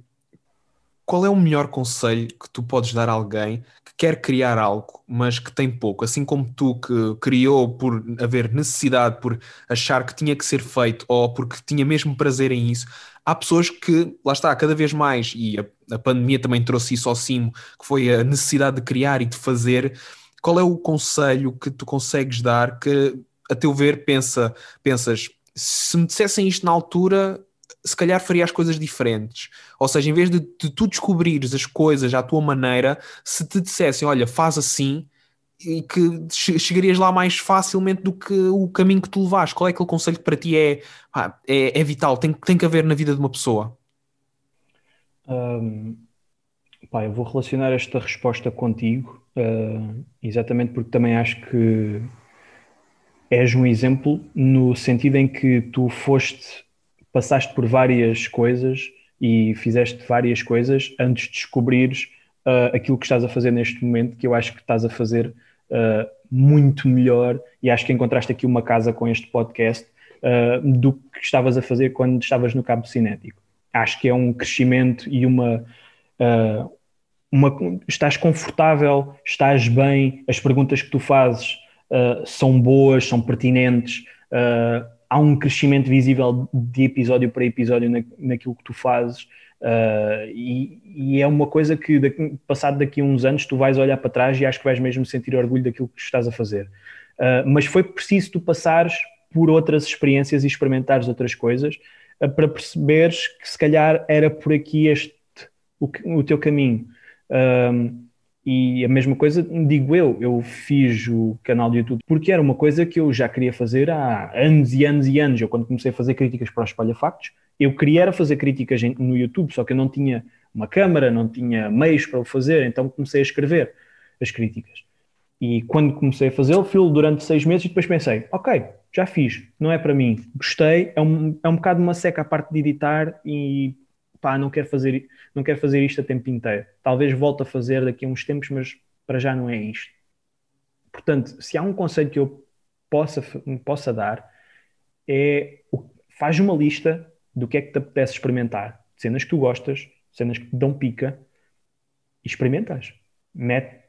qual é o melhor conselho que tu podes dar a alguém que quer criar algo, mas que tem pouco, assim como tu que criou por haver necessidade, por achar que tinha que ser feito ou porque tinha mesmo prazer em isso? Há pessoas que, lá está, cada vez mais, e a, a pandemia também trouxe isso ao cimo, que foi a necessidade de criar e de fazer qual é o conselho que tu consegues dar que, a teu ver, pensa, pensas, se me dissessem isto na altura, se calhar faria as coisas diferentes. Ou seja, em vez de, de tu descobrires as coisas à tua maneira, se te dissessem, olha, faz assim, e que chegarias lá mais facilmente do que o caminho que tu levaste. Qual é aquele conselho que para ti é, é, é vital, tem, tem que haver na vida de uma pessoa? Um, pá, eu vou relacionar esta resposta contigo Uh, exatamente porque também acho que és um exemplo no sentido em que tu foste, passaste por várias coisas e fizeste várias coisas antes de descobrires uh, aquilo que estás a fazer neste momento, que eu acho que estás a fazer uh, muito melhor e acho que encontraste aqui uma casa com este podcast do que estavas a fazer quando estavas no cabo cinético. Acho que é um crescimento e uma, uma, estás confortável, estás bem, as perguntas que tu fazes uh, são boas, são pertinentes, uh, há um crescimento visível de episódio para episódio na, naquilo que tu fazes. Uh, e, e, é uma coisa que, daqui, passado daqui a uns anos, tu vais olhar para trás e acho que vais mesmo sentir orgulho daquilo que estás a fazer. mas foi preciso tu passares por outras experiências e experimentares outras coisas para perceberes que se calhar era por aqui este o, o teu caminho. Um, e a mesma coisa digo eu, eu fiz o canal de YouTube porque era uma coisa que eu já queria fazer há anos e anos e anos. Eu quando comecei a fazer críticas para o Espalha Factos, eu queria era fazer críticas no YouTube, só que eu não tinha uma câmara, não tinha meios para o fazer, então comecei a escrever as críticas. E quando comecei a fazê-lo, fui durante seis meses e depois pensei, ok, já fiz, não é para mim, gostei, é um, é um bocado uma seca a parte de editar e pá, não quero fazer, não quero fazer isto a tempo inteiro. Talvez volte a fazer daqui a uns tempos, mas para já não é isto. Portanto, se há um conselho que eu possa, possa dar, é faz uma lista do que é que te apetece experimentar. Cenas que tu gostas, cenas que te dão pica, e experimentas. Mete,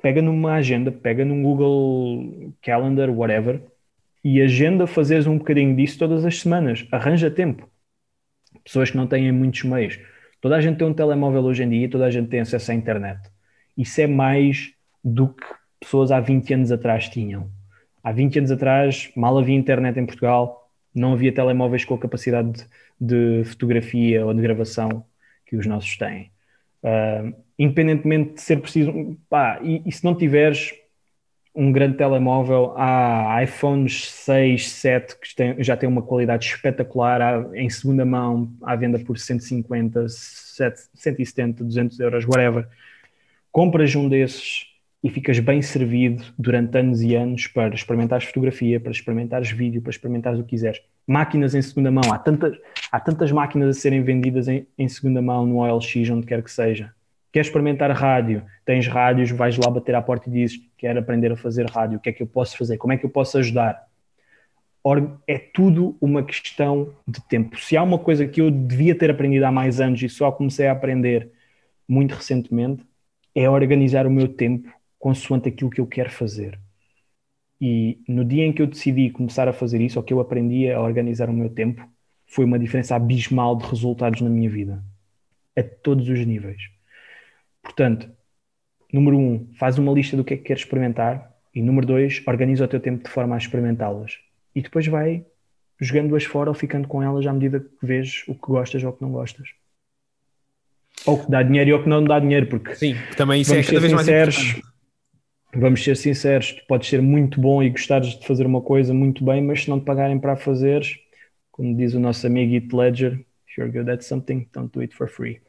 pega numa agenda, pega num Google Calendar, whatever, e agenda fazeres um bocadinho disso todas as semanas. Arranja tempo pessoas que não têm muitos meios. Toda a gente tem um telemóvel hoje em dia e toda a gente tem acesso à internet. Isso é mais do que pessoas há 20 anos atrás tinham. Há 20 anos atrás, mal havia internet em Portugal, não havia telemóveis com a capacidade de, de fotografia ou de gravação que os nossos têm. Uh, independentemente de ser preciso, pá, e, e se não tiveres um grande telemóvel, há iPhones 6, 7 que tem, já têm uma qualidade espetacular, há, em segunda mão, à venda por 150, 7, 170, 200 euros, whatever. Compras um desses e ficas bem servido durante anos e anos para experimentares fotografia, para experimentares vídeo, para experimentares o que quiseres. Máquinas em segunda mão, há tantas, há tantas máquinas a serem vendidas em, em segunda mão no OLX, onde quer que seja Queres experimentar rádio? Tens rádios, vais lá bater à porta e dizes: Quero aprender a fazer rádio, o que é que eu posso fazer? Como é que eu posso ajudar? É tudo uma questão de tempo. Se há uma coisa que eu devia ter aprendido há mais anos e só comecei a aprender muito recentemente, é organizar o meu tempo consoante aquilo que eu quero fazer. E no dia em que eu decidi começar a fazer isso, ou que eu aprendi a organizar o meu tempo, foi uma diferença abismal de resultados na minha vida, a todos os níveis. Portanto, número um, faz uma lista do que é que queres experimentar. E número dois, organiza o teu tempo de forma a experimentá-las. E depois vai jogando-as fora ou ficando com elas à medida que vês o que gostas ou o que não gostas. Ou que dá dinheiro ou que não dá dinheiro, porque Sim, também isso é cada vez sinceros, mais importante. Vamos ser sinceros, tu podes ser muito bom e gostares de fazer uma coisa muito bem, mas se não te pagarem para fazeres, como diz o nosso amigo Heath Ledger, if you're good at something, don't do it for free.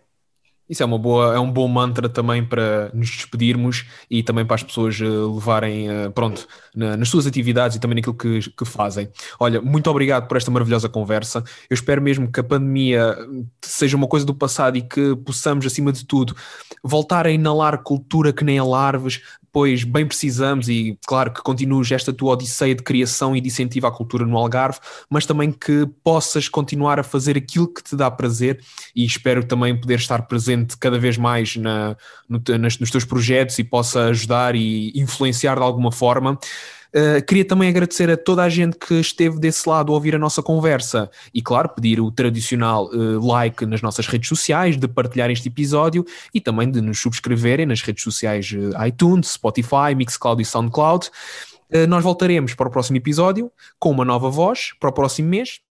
Isso é, uma boa, é um bom mantra também para nos despedirmos e também para as pessoas eh, levarem, eh, pronto, na, nas suas atividades e também naquilo que, que fazem. Olha, muito obrigado por esta maravilhosa conversa. Eu espero mesmo que a pandemia seja uma coisa do passado e que possamos, acima de tudo, voltar a inalar cultura que nem a larves, pois bem precisamos, e claro que continues esta tua odisseia de criação e de incentivo à cultura no Algarve, mas também que possas continuar a fazer aquilo que te dá prazer e espero também poder estar presente cada vez mais na, no, nas, nos teus projetos e possa ajudar e influenciar de alguma forma. Uh, queria também agradecer a toda a gente que esteve desse lado a ouvir a nossa conversa e, claro, pedir o tradicional uh, like nas nossas redes sociais, de partilhar este episódio e também de nos subscreverem nas redes sociais uh, iTunes, Spotify, Mixcloud e Soundcloud. nós voltaremos para o próximo episódio com uma nova voz para o próximo mês